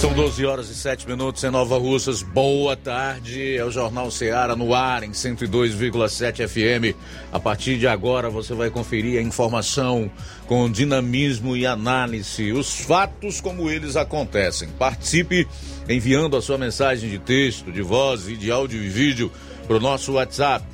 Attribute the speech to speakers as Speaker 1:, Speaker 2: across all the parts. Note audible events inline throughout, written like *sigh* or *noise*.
Speaker 1: São 12 horas e 7 minutos em Nova Russas. Boa tarde. É o Jornal Ceará no ar em 102,7 FM. A partir de agora você vai conferir a informação com dinamismo e análise, os fatos como eles acontecem. Participe enviando a sua mensagem de texto, de voz e de áudio e vídeo para o nosso WhatsApp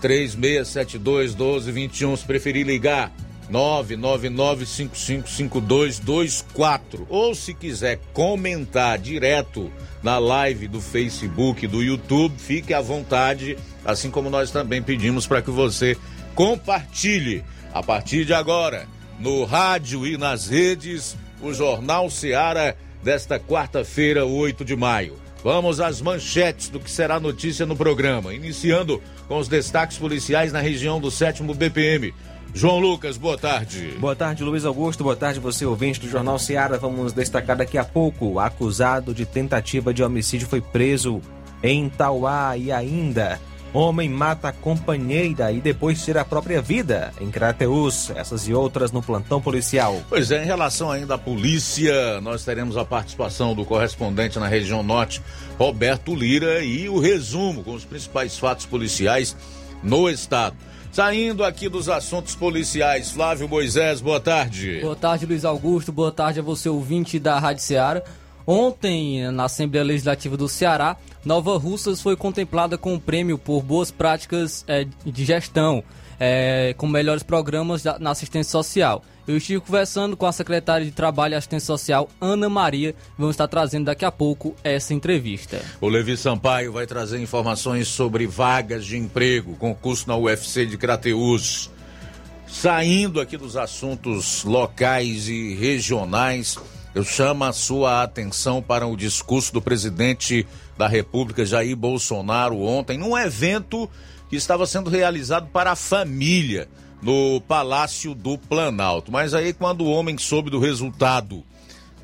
Speaker 1: 3672 1221. Se preferir ligar 999555224 ou se quiser comentar direto na live do Facebook, do YouTube, fique à vontade, assim como nós também pedimos para que você compartilhe a partir de agora no rádio e nas redes o Jornal Seara desta quarta-feira, 8 de maio. Vamos às manchetes do que será notícia no programa, iniciando com os destaques policiais na região do 7 BPM. João Lucas, boa tarde.
Speaker 2: Boa tarde, Luiz Augusto. Boa tarde, você ouvinte do Jornal Seara. Vamos destacar daqui a pouco. Acusado de tentativa de homicídio foi preso em Tauá e ainda. Homem mata companheira e depois tira a própria vida em Crateus. Essas e outras no plantão policial.
Speaker 1: Pois é, em relação ainda à polícia, nós teremos a participação do correspondente na região norte, Roberto Lira, e o resumo com os principais fatos policiais no estado. Saindo aqui dos assuntos policiais, Flávio Moisés, boa tarde.
Speaker 3: Boa tarde, Luiz Augusto. Boa tarde a você, ouvinte da Rádio Ceará. Ontem, na Assembleia Legislativa do Ceará, Nova Russas foi contemplada com o prêmio por boas práticas é, de gestão, é, com melhores programas na assistência social. Eu estive conversando com a secretária de Trabalho e Assistência Social, Ana Maria. Vamos estar trazendo daqui a pouco essa entrevista.
Speaker 1: O Levi Sampaio vai trazer informações sobre vagas de emprego, concurso na UFC de Crateus. Saindo aqui dos assuntos locais e regionais, eu chamo a sua atenção para o discurso do presidente da República, Jair Bolsonaro, ontem, num evento que estava sendo realizado para a família no Palácio do Planalto. Mas aí, quando o homem soube do resultado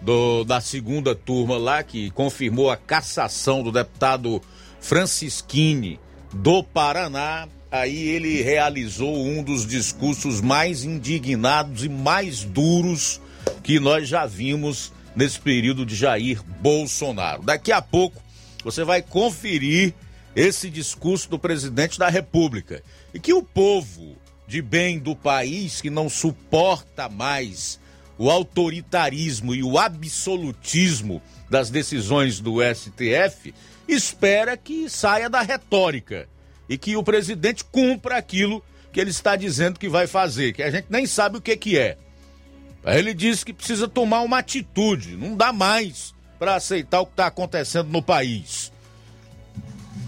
Speaker 1: do, da segunda turma lá, que confirmou a cassação do deputado Francisquini do Paraná, aí ele realizou um dos discursos mais indignados e mais duros que nós já vimos nesse período de Jair Bolsonaro. Daqui a pouco você vai conferir esse discurso do presidente da República e que o povo de bem do país que não suporta mais o autoritarismo e o absolutismo das decisões do STF, espera que saia da retórica e que o presidente cumpra aquilo que ele está dizendo que vai fazer, que a gente nem sabe o que, que é. Ele disse que precisa tomar uma atitude, não dá mais para aceitar o que está acontecendo no país.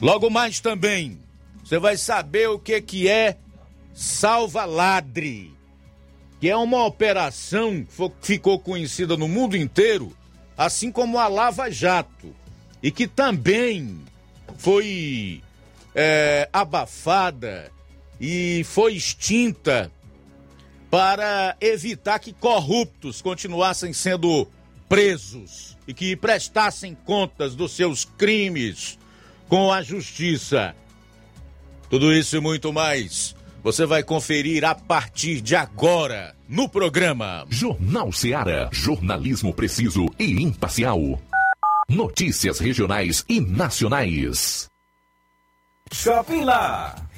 Speaker 1: Logo mais também, você vai saber o que, que é Salva Ladre, que é uma operação que ficou conhecida no mundo inteiro, assim como a Lava Jato, e que também foi é, abafada e foi extinta para evitar que corruptos continuassem sendo presos e que prestassem contas dos seus crimes com a justiça. Tudo isso e muito mais você vai conferir a partir de agora no programa
Speaker 4: Jornal Seara. Jornalismo preciso e imparcial. Notícias regionais e nacionais.
Speaker 5: Shopping Lá.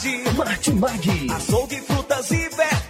Speaker 6: Variedade.
Speaker 5: Martimag.
Speaker 6: Açougue, frutas e verduras.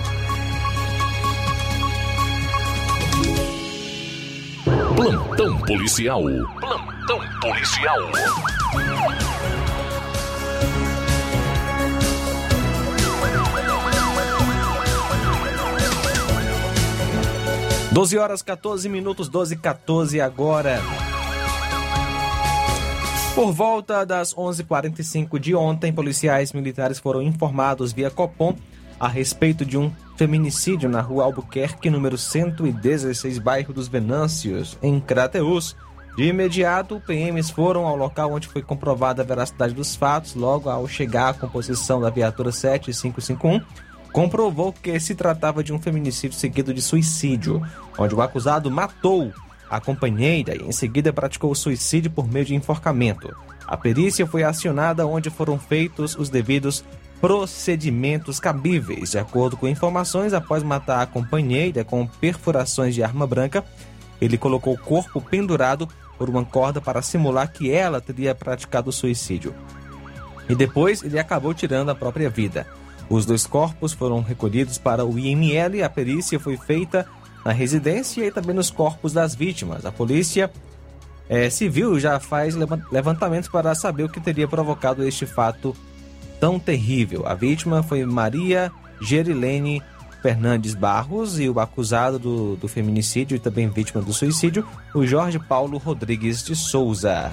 Speaker 4: Plantão policial. Plantão policial.
Speaker 2: Doze horas 14 minutos, 12 e 14 agora. Por volta das 11h45 de ontem, policiais militares foram informados via Copom a respeito de um feminicídio na rua Albuquerque, número 116, bairro dos Venâncios, em Crateus. De imediato, PMs foram ao local onde foi comprovada a veracidade dos fatos. Logo ao chegar à composição da viatura 7551, comprovou que se tratava de um feminicídio seguido de suicídio, onde o acusado matou a companheira e em seguida praticou o suicídio por meio de enforcamento. A perícia foi acionada onde foram feitos os devidos procedimentos cabíveis. De acordo com informações, após matar a companheira com perfurações de arma branca, ele colocou o corpo pendurado por uma corda para simular que ela teria praticado suicídio. E depois ele acabou tirando a própria vida. Os dois corpos foram recolhidos para o IML, a perícia foi feita na residência e também nos corpos das vítimas. A polícia é, civil já faz levantamentos para saber o que teria provocado este fato tão terrível. A vítima foi Maria Gerilene Fernandes Barros e o acusado do, do feminicídio e também vítima do suicídio, o Jorge Paulo Rodrigues de Souza.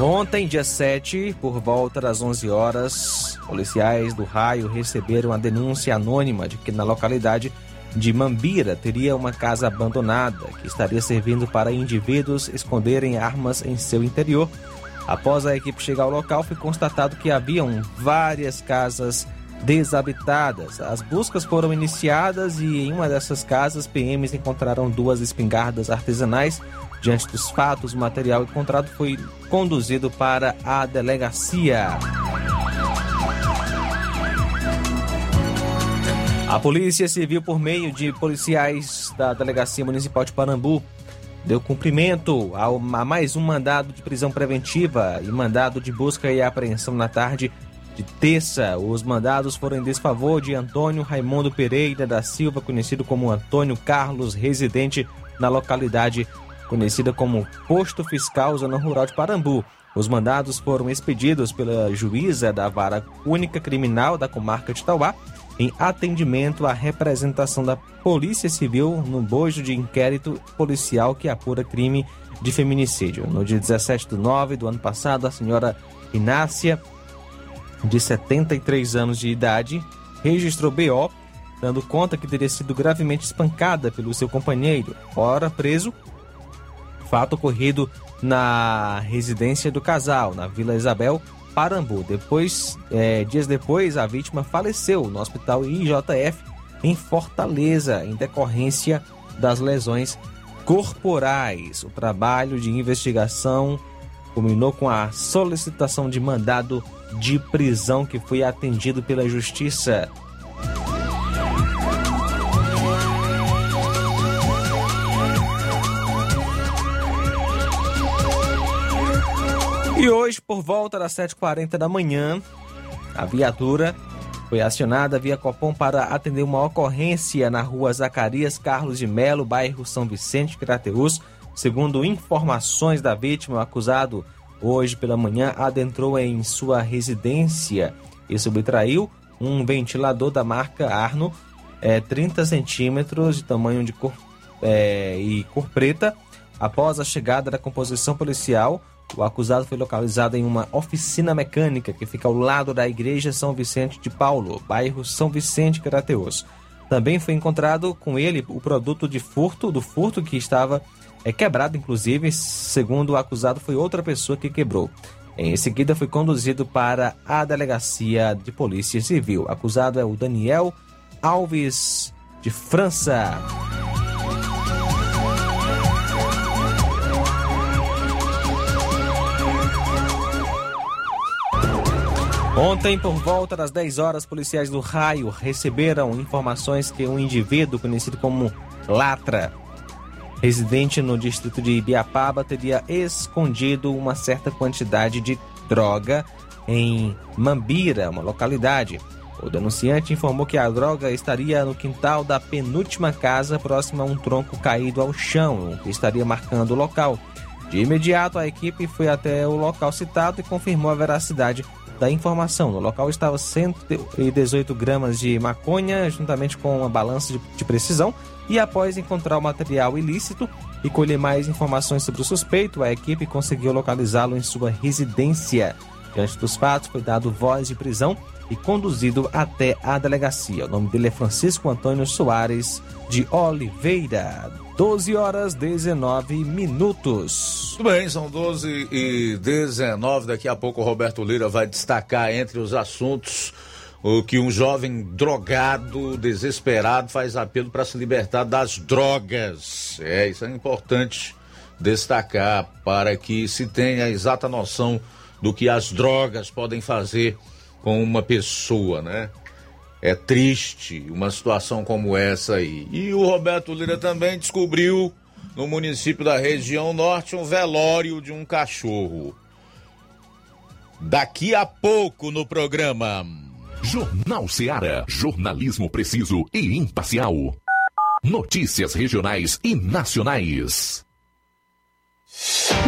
Speaker 2: Ontem, dia 7, por volta das 11 horas, policiais do raio receberam a denúncia anônima de que na localidade de Mambira teria uma casa abandonada que estaria servindo para indivíduos esconderem armas em seu interior. Após a equipe chegar ao local, foi constatado que haviam várias casas desabitadas. As buscas foram iniciadas e em uma dessas casas, PMs encontraram duas espingardas artesanais. Diante dos fatos, o material encontrado foi conduzido para a delegacia. A Polícia Civil, por meio de policiais da Delegacia Municipal de Parambu, deu cumprimento a mais um mandado de prisão preventiva e mandado de busca e apreensão na tarde de terça. Os mandados foram em desfavor de Antônio Raimundo Pereira da Silva, conhecido como Antônio Carlos, residente na localidade conhecida como Posto Fiscal, Zona Rural de Parambu. Os mandados foram expedidos pela juíza da Vara Única Criminal da comarca de Tauá em atendimento à representação da Polícia Civil no bojo de inquérito policial que apura crime de feminicídio. No dia 17 de nove do ano passado, a senhora Inácia, de 73 anos de idade, registrou BO, dando conta que teria sido gravemente espancada pelo seu companheiro, ora preso. Fato ocorrido na residência do casal, na Vila Isabel, Parambu. Depois, é, dias depois, a vítima faleceu no hospital IJF em Fortaleza, em decorrência das lesões corporais. O trabalho de investigação culminou com a solicitação de mandado de prisão que foi atendido pela Justiça. E hoje, por volta das 7h40 da manhã, a viatura foi acionada via Copom para atender uma ocorrência na rua Zacarias Carlos de Melo, bairro São Vicente, Crateus. Segundo informações da vítima, o acusado hoje pela manhã adentrou em sua residência e subtraiu um ventilador da marca Arno, é, 30 centímetros de tamanho de cor, é, e cor preta. Após a chegada da composição policial, o acusado foi localizado em uma oficina mecânica que fica ao lado da Igreja São Vicente de Paulo, bairro São Vicente Crateus. Também foi encontrado com ele o produto de furto, do furto que estava é, quebrado, inclusive, segundo o acusado, foi outra pessoa que quebrou. Em seguida, foi conduzido para a delegacia de polícia civil. O acusado é o Daniel Alves de França. Ontem, por volta das 10 horas, policiais do Raio receberam informações que um indivíduo conhecido como Latra, residente no distrito de Ibiapaba, teria escondido uma certa quantidade de droga em Mambira, uma localidade. O denunciante informou que a droga estaria no quintal da penúltima casa, próxima a um tronco caído ao chão, o que estaria marcando o local. De imediato, a equipe foi até o local citado e confirmou a veracidade da informação. No local estava 118 gramas de maconha, juntamente com uma balança de, de precisão. E após encontrar o material ilícito e colher mais informações sobre o suspeito, a equipe conseguiu localizá-lo em sua residência. Diante dos fatos, foi dado voz de prisão e conduzido até a delegacia. O nome dele é Francisco Antônio Soares de Oliveira. 12 horas 19 minutos.
Speaker 1: Tudo bem, são 12 e 19. Daqui a pouco o Roberto Lira vai destacar entre os assuntos o que um jovem drogado, desesperado, faz apelo para se libertar das drogas. É, isso é importante destacar para que se tenha a exata noção do que as drogas podem fazer com uma pessoa, né? É triste uma situação como essa aí. E o Roberto Lira também descobriu no município da região norte um velório de um cachorro. Daqui a pouco no programa.
Speaker 4: Jornal Seara. Jornalismo preciso e imparcial. Notícias regionais e nacionais.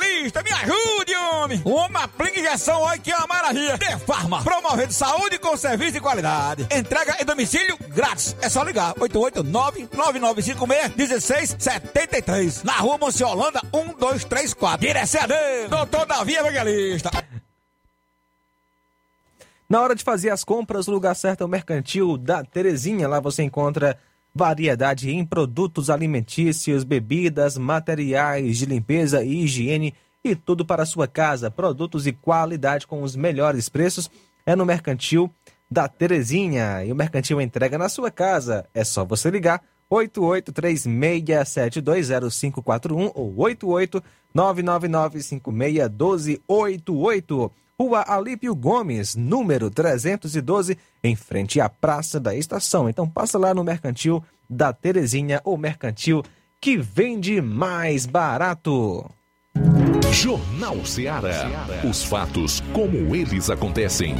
Speaker 7: me ajude, homem. Uma aplica injeção, olha que é uma maravilha. De Farma, promovendo saúde com serviço de qualidade. Entrega em domicílio grátis. É só ligar, 889-9956-1673. Na rua Monsiolanda, 1234. Direção a Deus, doutor Davi Evangelista.
Speaker 2: Na hora de fazer as compras, o lugar certo é o Mercantil da Terezinha. Lá você encontra variedade em produtos alimentícios, bebidas, materiais de limpeza e higiene e tudo para a sua casa. Produtos e qualidade com os melhores preços é no Mercantil da Terezinha. E o Mercantil entrega na sua casa. É só você ligar 8836720541 ou 88999561288. Rua Alípio Gomes, número 312, em frente à Praça da Estação. Então passa lá no Mercantil da Terezinha, o mercantil que vende mais barato.
Speaker 4: Jornal Ceará. Os fatos como eles acontecem.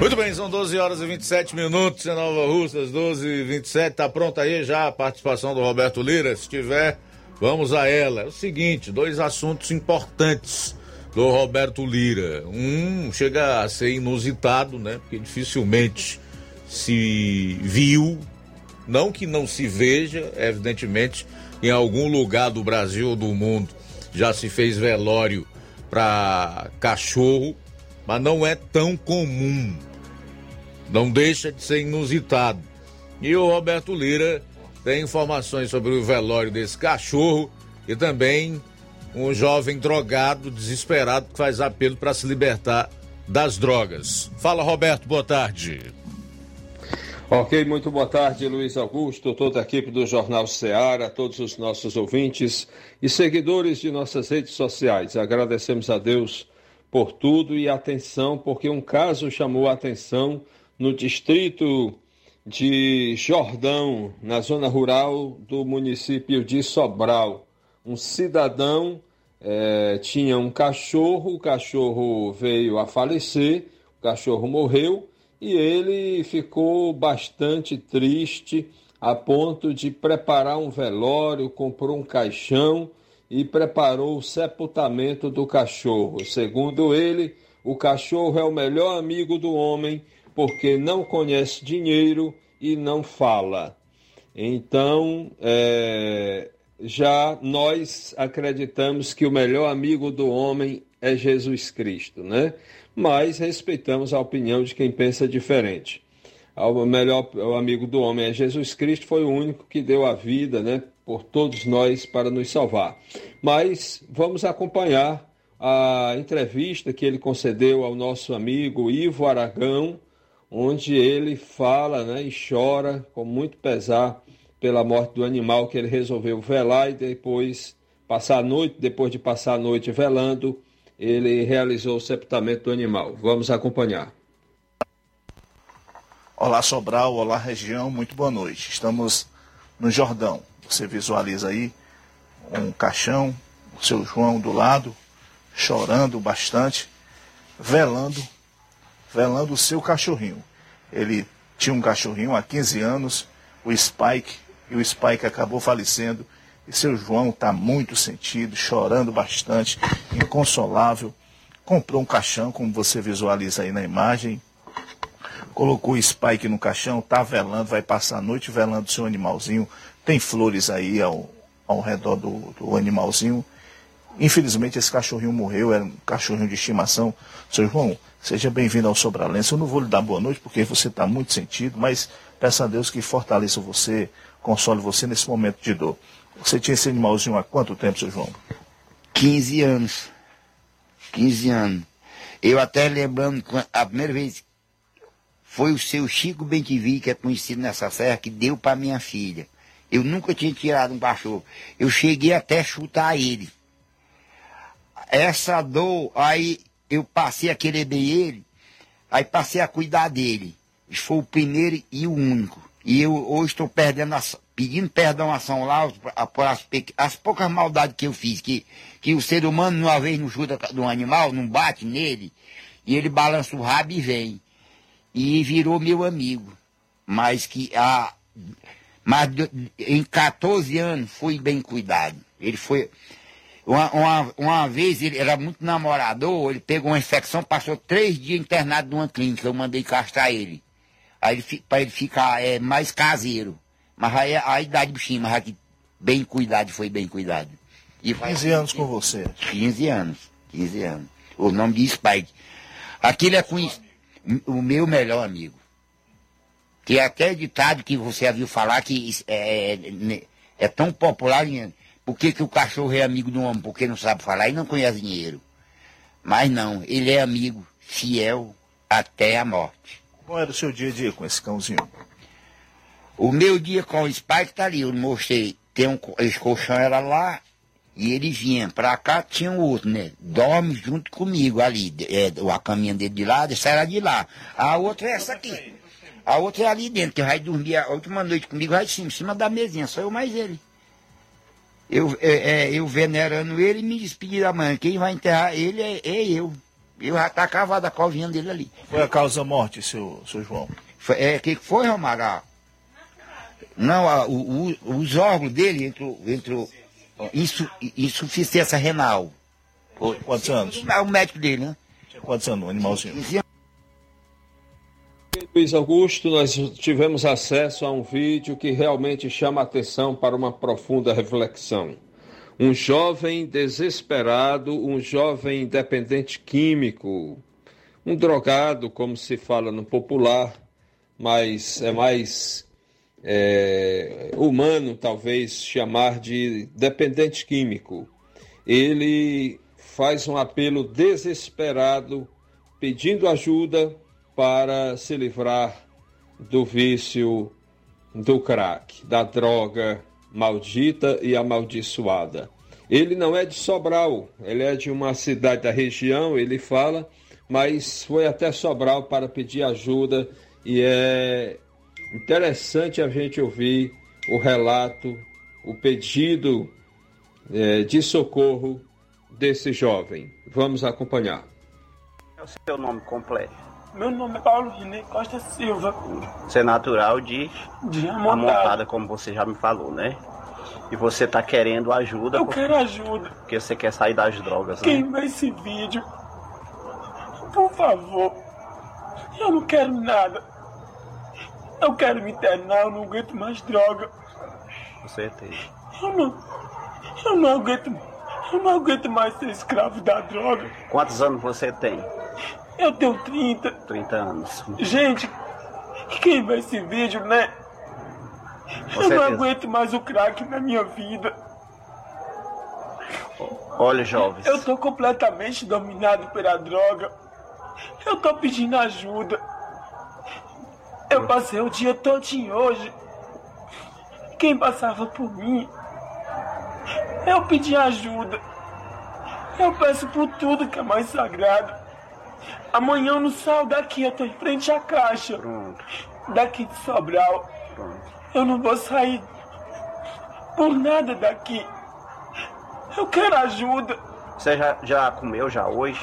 Speaker 1: Muito bem, são 12 horas e 27 minutos em Nova Russas, 12 e 27. Tá pronta aí já a participação do Roberto Lira? Se tiver, vamos a ela. É o seguinte: dois assuntos importantes do Roberto Lira. Um chega a ser inusitado, né? Porque dificilmente se viu, não que não se veja, evidentemente, em algum lugar do Brasil ou do mundo já se fez velório para cachorro, mas não é tão comum. Não deixa de ser inusitado. E o Roberto Lira tem informações sobre o velório desse cachorro e também um jovem drogado, desesperado, que faz apelo para se libertar das drogas. Fala, Roberto, boa tarde.
Speaker 8: Ok, muito boa tarde, Luiz Augusto, toda a equipe do Jornal Ceará, todos os nossos ouvintes e seguidores de nossas redes sociais. Agradecemos a Deus por tudo e atenção, porque um caso chamou a atenção no distrito de Jordão, na zona rural do município de Sobral. Um cidadão eh, tinha um cachorro, o cachorro veio a falecer, o cachorro morreu e ele ficou bastante triste a ponto de preparar um velório, comprou um caixão e preparou o sepultamento do cachorro. Segundo ele, o cachorro é o melhor amigo do homem porque não conhece dinheiro e não fala. Então, é, já nós acreditamos que o melhor amigo do homem é Jesus Cristo, né? mas respeitamos a opinião de quem pensa diferente. O melhor amigo do homem é Jesus Cristo, foi o único que deu a vida né, por todos nós para nos salvar. Mas vamos acompanhar a entrevista que ele concedeu ao nosso amigo Ivo Aragão, onde ele fala né, e chora com muito pesar pela morte do animal que ele resolveu velar e depois passar a noite, depois de passar a noite velando, ele realizou o sepultamento do animal. Vamos acompanhar.
Speaker 9: Olá Sobral, olá região, muito boa noite. Estamos no Jordão. Você visualiza aí um caixão, o seu João do lado, chorando bastante, velando, velando o seu cachorrinho. Ele tinha um cachorrinho há 15 anos, o Spike, e o Spike acabou falecendo e seu João está muito sentido, chorando bastante, inconsolável. Comprou um caixão, como você visualiza aí na imagem. Colocou o Spike no caixão, está velando, vai passar a noite velando seu animalzinho. Tem flores aí ao, ao redor do, do animalzinho. Infelizmente esse cachorrinho morreu, era um cachorrinho de estimação. Seu João, seja bem-vindo ao Sobralense. Eu não vou lhe dar boa noite porque você está muito sentido, mas peço a Deus que fortaleça você, console você nesse momento de dor. Você tinha esse animalzinho há quanto tempo, seu João?
Speaker 10: 15 anos. 15 anos. Eu até lembrando, a primeira vez foi o seu Chico Bentivi, que é conhecido nessa serra, que deu para minha filha. Eu nunca tinha tirado um cachorro. Eu cheguei até a chutar ele. Essa dor, aí eu passei a querer bem ele, aí passei a cuidar dele. Foi o primeiro e o único. E eu hoje estou perdendo a, pedindo perdão a São Lauro por as, as, poucas maldades que eu fiz, que, que o ser humano uma vez não chuta de um animal, não bate nele, e ele balança o rabo e vem. E virou meu amigo. Mas que a, mas em 14 anos fui bem cuidado. Ele foi. Uma, uma, uma vez ele era muito namorador, ele pegou uma infecção, passou três dias internado numa clínica, eu mandei castrar ele. Aí ele, para ele ficar é, mais caseiro. Mas aí a idade do bichinho, mas aqui bem cuidado, foi bem cuidado.
Speaker 9: E 15 anos com você?
Speaker 10: 15 anos, 15 anos. O nome de Spike. Aquele é conhecido, o meu melhor amigo. Que é até ditado que você já viu falar que é, é, é tão popular. Por que, que o cachorro é amigo do homem? Porque não sabe falar e não conhece dinheiro. Mas não, ele é amigo, fiel até a morte.
Speaker 9: Qual era o seu dia a dia com esse cãozinho?
Speaker 10: O meu dia com o Spike tá ali, eu mostrei. Tem um, esse colchão era lá, e ele vinha pra cá, tinha um outro, né? Dorme junto comigo ali. É, a caminha dele de lá, essa era de lá. A outra é essa aqui. A outra é ali dentro, que vai dormir a última noite comigo, vai cima, em cima da mesinha, só eu mais ele. Eu, é, é, eu venerando ele e me despedi da manhã. Quem vai enterrar ele é, é eu. Eu já tá cavada a covinha dele ali.
Speaker 9: Foi a causa morte, seu, seu João?
Speaker 10: Foi, é, que que foi, Romário? Ah, Não, a- o- o- os órgãos dele entrou, entrou insu, insuficiência renal.
Speaker 9: Quantos anos?
Speaker 10: É o médico dele, né?
Speaker 9: Tinha quantos anos, o animalzinho?
Speaker 8: Luiz Augusto, nós tivemos acesso a um vídeo que realmente chama a atenção para uma profunda reflexão. Um jovem desesperado, um jovem dependente químico, um drogado, como se fala no popular, mas é mais é, humano, talvez, chamar de dependente químico. Ele faz um apelo desesperado, pedindo ajuda para se livrar do vício do crack, da droga maldita e amaldiçoada. Ele não é de Sobral, ele é de uma cidade da região, ele fala, mas foi até Sobral para pedir ajuda e é interessante a gente ouvir o relato, o pedido eh, de socorro desse jovem. Vamos acompanhar.
Speaker 11: É o seu nome completo.
Speaker 12: Meu nome é Paulo René Costa Silva,
Speaker 11: Você é natural de
Speaker 12: de
Speaker 11: Amontada,
Speaker 12: Amontada.
Speaker 11: como você já me falou, né? E você tá querendo ajuda
Speaker 12: Eu
Speaker 11: por-
Speaker 12: quero ajuda.
Speaker 11: porque você quer sair das drogas, né?
Speaker 12: Quem vê esse vídeo, por favor, eu não quero nada. Eu quero me internar, eu não aguento mais droga.
Speaker 11: Com certeza.
Speaker 12: Eu não, eu não aguento, eu não aguento mais ser escravo da droga.
Speaker 11: Quantos anos você tem?
Speaker 12: Eu tenho 30.
Speaker 11: 30 anos.
Speaker 12: Gente, quem vê esse vídeo, né?
Speaker 11: Com
Speaker 12: eu não
Speaker 11: certeza.
Speaker 12: aguento mais o crack na minha vida.
Speaker 11: Olha, jovens.
Speaker 12: Eu tô completamente dominado pela droga. Eu tô pedindo ajuda. Eu passei o dia todinho hoje. Quem passava por mim, eu pedi ajuda. Eu peço por tudo que é mais sagrado. Amanhã eu não saio daqui, eu tô em frente à caixa. Daqui de Sobral. Eu não vou sair por nada daqui. Eu quero ajuda.
Speaker 11: Você já, já comeu já hoje?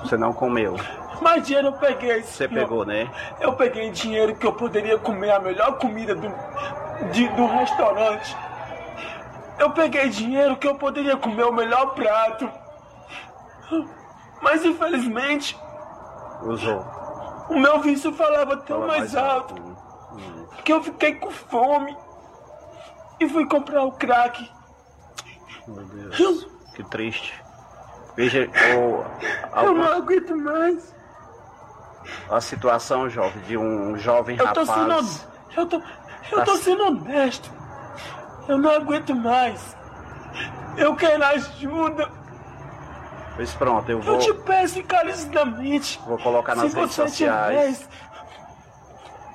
Speaker 11: Você não comeu.
Speaker 12: Mas dinheiro eu peguei.
Speaker 11: Você
Speaker 12: senhor.
Speaker 11: pegou, né?
Speaker 12: Eu peguei dinheiro que eu poderia comer a melhor comida do, de- do restaurante. Eu peguei dinheiro que eu poderia comer o melhor prato. Mas infelizmente,
Speaker 11: Usou.
Speaker 12: o meu vício falava tão
Speaker 11: Fala
Speaker 12: mais
Speaker 11: mais
Speaker 12: alto que eu fiquei com fome e fui comprar o crack.
Speaker 11: Meu Deus. Que triste. Veja o,
Speaker 12: Eu não aguento mais.
Speaker 11: a situação, jovem, de um jovem
Speaker 12: Eu
Speaker 11: rapaz.
Speaker 12: sendo, eu tô, eu tô sendo honesto. Eu não aguento mais. Eu quero ajuda.
Speaker 11: Pois pronto, eu
Speaker 12: Eu
Speaker 11: vou,
Speaker 12: te peço encarecidamente.
Speaker 11: vou colocar nas redes sociais.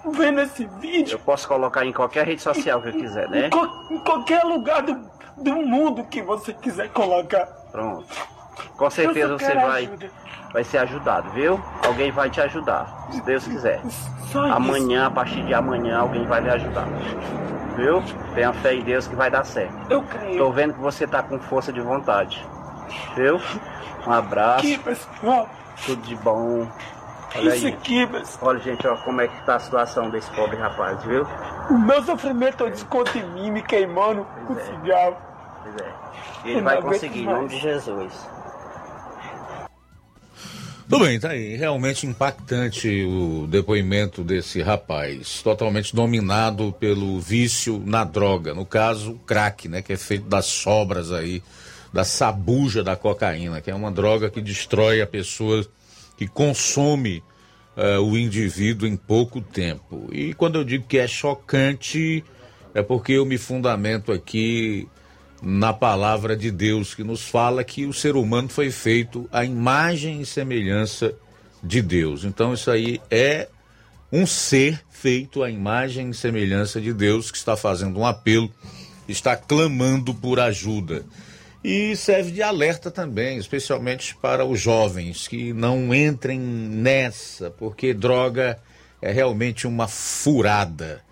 Speaker 12: vendo esse vídeo,
Speaker 11: Eu posso colocar em qualquer rede social que eu quiser, né?
Speaker 12: em, co- em qualquer lugar do, do mundo que você quiser colocar.
Speaker 11: Pronto. Com certeza
Speaker 12: Eu
Speaker 11: você vai,
Speaker 12: ajuda.
Speaker 11: vai ser ajudado, viu? Alguém vai te ajudar, se Deus quiser.
Speaker 12: Só isso.
Speaker 11: Amanhã, a partir de amanhã, alguém vai lhe ajudar. Viu? Tenha fé em Deus que vai dar certo.
Speaker 12: Eu creio.
Speaker 11: Tô vendo que você tá com força de vontade. Viu? Um abraço.
Speaker 12: Aqui, pessoal.
Speaker 11: Tudo de bom. Olha
Speaker 12: Isso
Speaker 11: aí.
Speaker 12: aqui, pessoal.
Speaker 11: Olha, gente, ó, como é que tá a situação desse pobre rapaz, viu?
Speaker 12: O meu sofrimento eu desconto em mim, me queimando com cigarro.
Speaker 11: Pois é.
Speaker 12: Eu
Speaker 11: ele
Speaker 12: não
Speaker 11: vai conseguir, em nome de Jesus.
Speaker 1: Tudo bem, tá aí. Realmente impactante o depoimento desse rapaz, totalmente dominado pelo vício na droga, no caso, crack, né, que é feito das sobras aí, da sabuja da cocaína, que é uma droga que destrói a pessoa que consome eh, o indivíduo em pouco tempo. E quando eu digo que é chocante, é porque eu me fundamento aqui na palavra de Deus, que nos fala que o ser humano foi feito à imagem e semelhança de Deus. Então, isso aí é um ser feito à imagem e semelhança de Deus que está fazendo um apelo, está clamando por ajuda. E serve de alerta também, especialmente para os jovens que não entrem nessa, porque droga é realmente uma furada.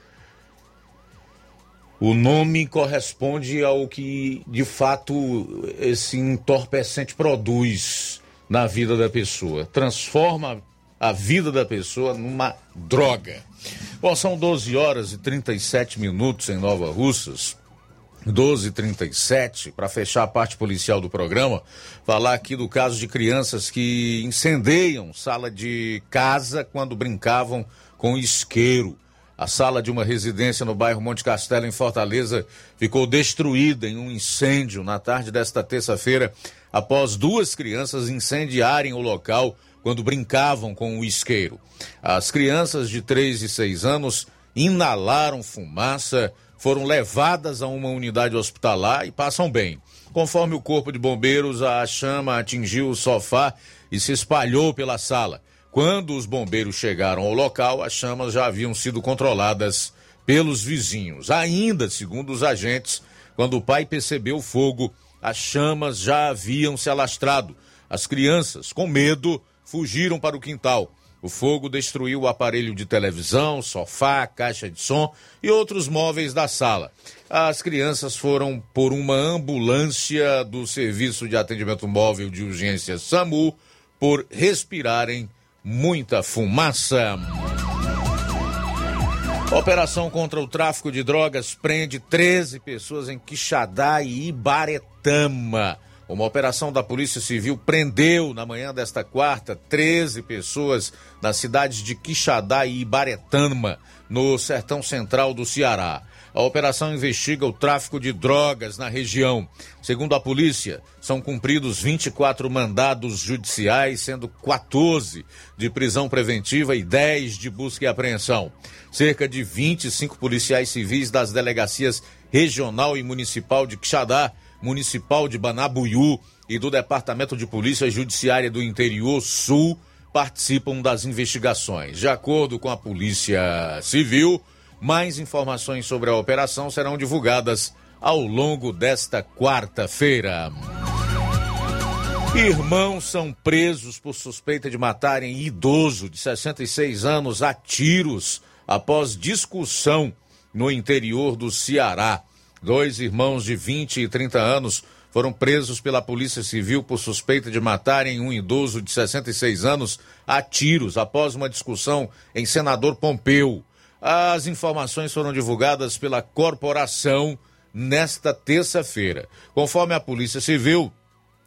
Speaker 1: O nome corresponde ao que de fato esse entorpecente produz na vida da pessoa, transforma a vida da pessoa numa droga. Bom, são 12 horas e 37 minutos em Nova Russas. 12:37 para fechar a parte policial do programa, falar aqui do caso de crianças que incendeiam sala de casa quando brincavam com isqueiro. A sala de uma residência no bairro Monte Castelo, em Fortaleza, ficou destruída em um incêndio na tarde desta terça-feira, após duas crianças incendiarem o local quando brincavam com o isqueiro. As crianças de 3 e 6 anos inalaram fumaça, foram levadas a uma unidade hospitalar e passam bem. Conforme o corpo de bombeiros, a chama atingiu o sofá e se espalhou pela sala. Quando os bombeiros chegaram ao local, as chamas já haviam sido controladas pelos vizinhos. Ainda, segundo os agentes, quando o pai percebeu o fogo, as chamas já haviam se alastrado. As crianças, com medo, fugiram para o quintal. O fogo destruiu o aparelho de televisão, sofá, caixa de som e outros móveis da sala. As crianças foram por uma ambulância do Serviço de Atendimento Móvel de Urgência SAMU por respirarem muita fumaça. Operação contra o tráfico de drogas prende 13 pessoas em Quixadá e Ibaretama. Uma operação da Polícia Civil prendeu na manhã desta quarta 13 pessoas nas cidades de Quixadá e Ibaretama, no sertão central do Ceará. A operação investiga o tráfico de drogas na região. Segundo a polícia, são cumpridos 24 mandados judiciais, sendo 14 de prisão preventiva e 10 de busca e apreensão. Cerca de 25 policiais civis das delegacias regional e municipal de Quixadá Municipal de Banabuiú e do Departamento de Polícia Judiciária do Interior Sul participam das investigações. De acordo com a Polícia Civil, mais informações sobre a operação serão divulgadas ao longo desta quarta-feira. Irmãos são presos por suspeita de matarem idoso de 66 anos a tiros após discussão no interior do Ceará. Dois irmãos de 20 e 30 anos foram presos pela Polícia Civil por suspeita de matarem um idoso de 66 anos a tiros após uma discussão em Senador Pompeu. As informações foram divulgadas pela corporação nesta terça-feira. Conforme a Polícia Civil,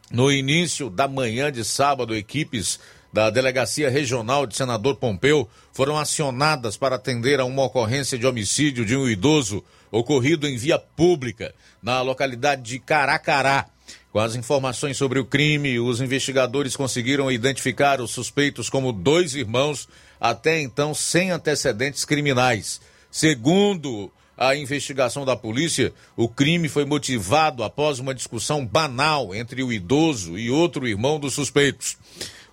Speaker 1: no início da manhã de sábado, equipes da Delegacia Regional de Senador Pompeu foram acionadas para atender a uma ocorrência de homicídio de um idoso ocorrido em via pública na localidade de Caracará. Com as informações sobre o crime, os investigadores conseguiram identificar os suspeitos como dois irmãos, até então sem antecedentes criminais. Segundo a investigação da polícia, o crime foi motivado após uma discussão banal entre o idoso e outro irmão dos suspeitos.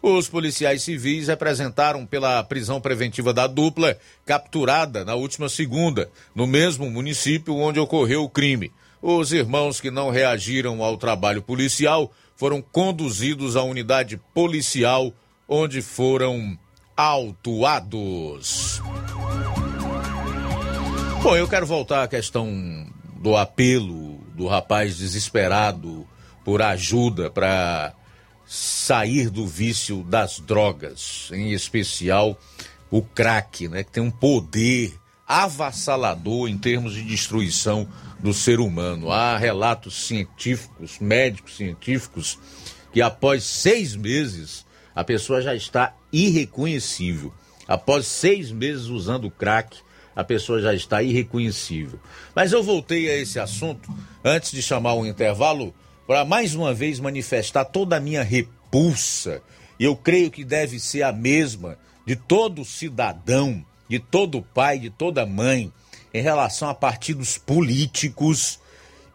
Speaker 1: Os policiais civis representaram pela prisão preventiva da dupla, capturada na última segunda, no mesmo município onde ocorreu o crime. Os irmãos que não reagiram ao trabalho policial foram conduzidos à unidade policial, onde foram autuados. Bom, eu quero voltar à questão do apelo do rapaz desesperado por ajuda para sair do vício das drogas, em especial o crack, né, que tem um poder avassalador em termos de destruição do ser humano. Há relatos científicos, médicos científicos, que após seis meses a pessoa já está irreconhecível. Após seis meses usando crack, a pessoa já está irreconhecível. Mas eu voltei a esse assunto antes de chamar o intervalo para mais uma vez manifestar toda a minha repulsa, e eu creio que deve ser a mesma de todo cidadão, de todo pai, de toda mãe, em relação a partidos políticos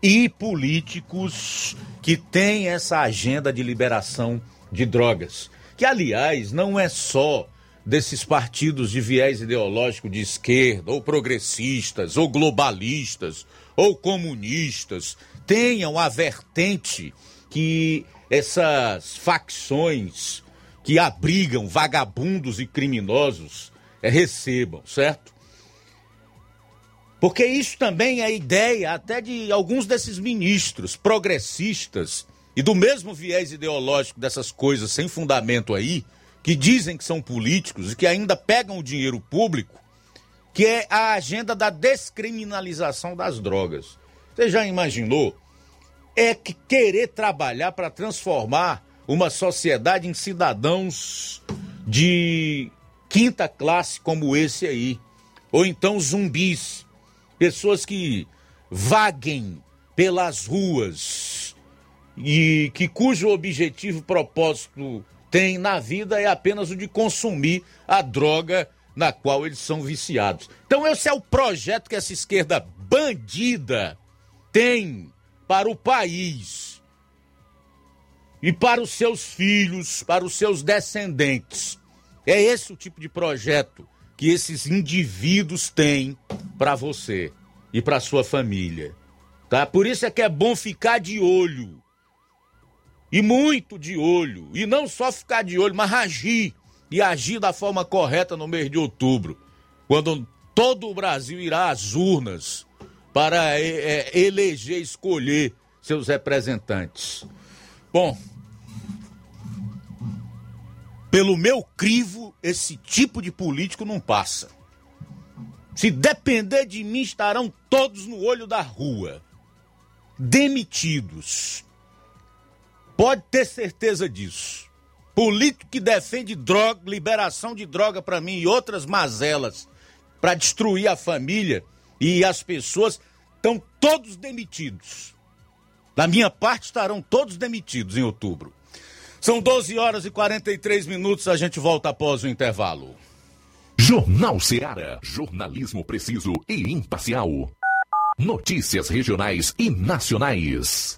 Speaker 1: e políticos que têm essa agenda de liberação de drogas. Que, aliás, não é só desses partidos de viés ideológico de esquerda, ou progressistas, ou globalistas, ou comunistas, tenham a vertente que essas facções que abrigam vagabundos e criminosos é, recebam, certo? Porque isso também é ideia até de alguns desses ministros progressistas e do mesmo viés ideológico dessas coisas sem fundamento aí, que dizem que são políticos e que ainda pegam o dinheiro público, que é a agenda da descriminalização das drogas. Você já imaginou? É que querer trabalhar para transformar uma sociedade em cidadãos de quinta classe como esse aí, ou então zumbis, pessoas que vaguem pelas ruas e que cujo objetivo propósito tem na vida é apenas o de consumir a droga na qual eles são viciados. Então esse é o projeto que essa esquerda bandida tem para o país e para os seus filhos, para os seus descendentes. É esse o tipo de projeto que esses indivíduos têm para você e para sua família. Tá? Por isso é que é bom ficar de olho. E muito de olho. E não só ficar de olho, mas agir. E agir da forma correta no mês de outubro. Quando todo o Brasil irá às urnas para é, eleger, escolher seus representantes. Bom, pelo meu crivo, esse tipo de político não passa. Se depender de mim, estarão todos no olho da rua. Demitidos. Pode ter certeza disso. Político que defende droga, liberação de droga para mim e outras mazelas para destruir a família e as pessoas estão todos demitidos. Da minha parte, estarão todos demitidos em outubro. São 12 horas e 43 minutos, a gente volta após o intervalo.
Speaker 4: Jornal Seara. Jornalismo preciso e imparcial. Notícias regionais e nacionais.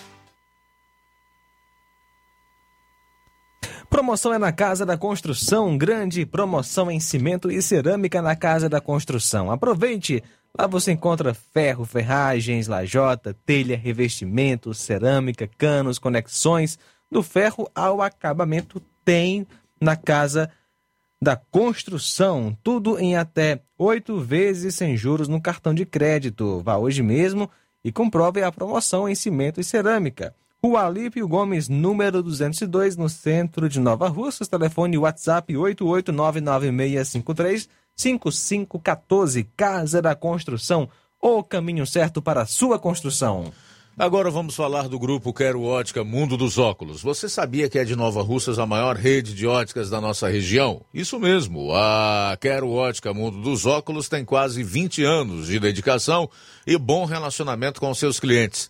Speaker 2: Promoção é na Casa da Construção, grande promoção em cimento e cerâmica na Casa da Construção. Aproveite! Lá você encontra ferro, ferragens, lajota, telha, revestimento, cerâmica, canos, conexões. Do ferro ao acabamento tem na Casa da Construção. Tudo em até oito vezes sem juros no cartão de crédito. Vá hoje mesmo e comprove a promoção em cimento e cerâmica. Rua Alípio Gomes, número 202, no centro de Nova Russas. Telefone WhatsApp 88996535514. Casa da Construção, o caminho certo para a sua construção.
Speaker 1: Agora vamos falar do grupo Quero Ótica Mundo dos Óculos. Você sabia que é de Nova Russas a maior rede de óticas da nossa região? Isso mesmo, a Quero Ótica Mundo dos Óculos tem quase 20 anos de dedicação e bom relacionamento com seus clientes.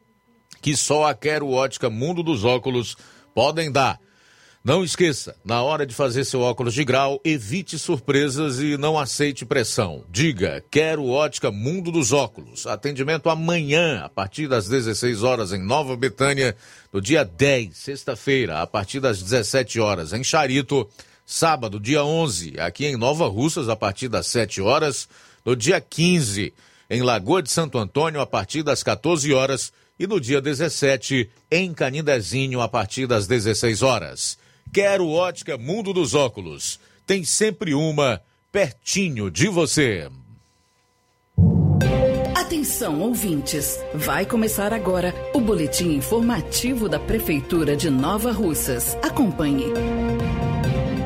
Speaker 1: que só a Quero Ótica Mundo dos Óculos podem dar. Não esqueça, na hora de fazer seu óculos de grau, evite surpresas e não aceite pressão. Diga, quero ótica Mundo dos Óculos. Atendimento amanhã, a partir das 16 horas em Nova Betânia, no dia 10, sexta-feira, a partir das 17 horas em Charito, sábado, dia 11, aqui em Nova Russas, a partir das 7 horas, no dia 15, em Lagoa de Santo Antônio, a partir das 14 horas, e no dia 17, em Canindezinho, a partir das 16 horas. Quero ótica Mundo dos Óculos. Tem sempre uma pertinho de você.
Speaker 13: Atenção, ouvintes! Vai começar agora o boletim informativo da Prefeitura de Nova Russas. Acompanhe.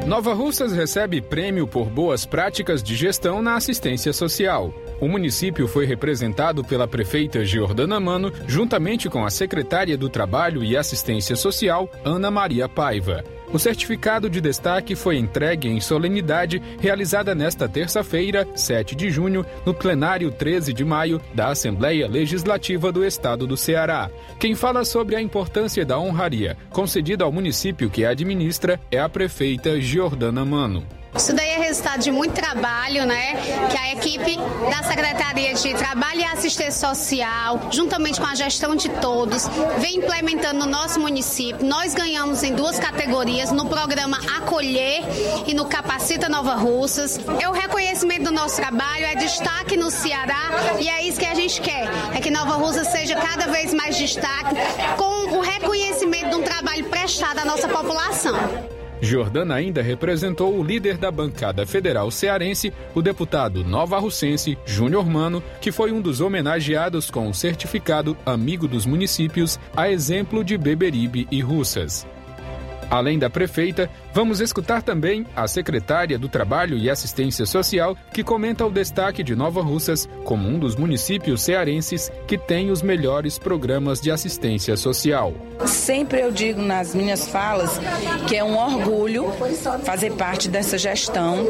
Speaker 14: Nova Russas recebe prêmio por boas práticas de gestão na assistência social. O município foi representado pela prefeita Giordana Mano, juntamente com a secretária do Trabalho e Assistência Social, Ana Maria Paiva. O certificado de destaque foi entregue em solenidade realizada nesta terça-feira, 7 de junho, no plenário 13 de maio da Assembleia Legislativa do Estado do Ceará. Quem fala sobre a importância da honraria concedida ao município que a administra é a prefeita Giordana Mano.
Speaker 15: Isso daí é resultado de muito trabalho, né? Que a equipe da Secretaria de Trabalho e Assistência Social, juntamente com a gestão de todos, vem implementando no nosso município. Nós ganhamos em duas categorias, no programa Acolher e no Capacita Nova Russas. É o reconhecimento do nosso trabalho, é destaque no Ceará e é isso que a gente quer. É que Nova Russas seja cada vez mais destaque com o reconhecimento de um trabalho prestado à nossa população.
Speaker 14: Jordana ainda representou o líder da bancada federal cearense, o deputado nova russense Júnior Mano, que foi um dos homenageados com o certificado Amigo dos Municípios, a exemplo de Beberibe e Russas. Além da prefeita, vamos escutar também a secretária do Trabalho e Assistência Social, que comenta o destaque de Nova Russas como um dos municípios cearenses que tem os melhores programas de assistência social.
Speaker 16: Sempre eu digo nas minhas falas que é um orgulho fazer parte dessa gestão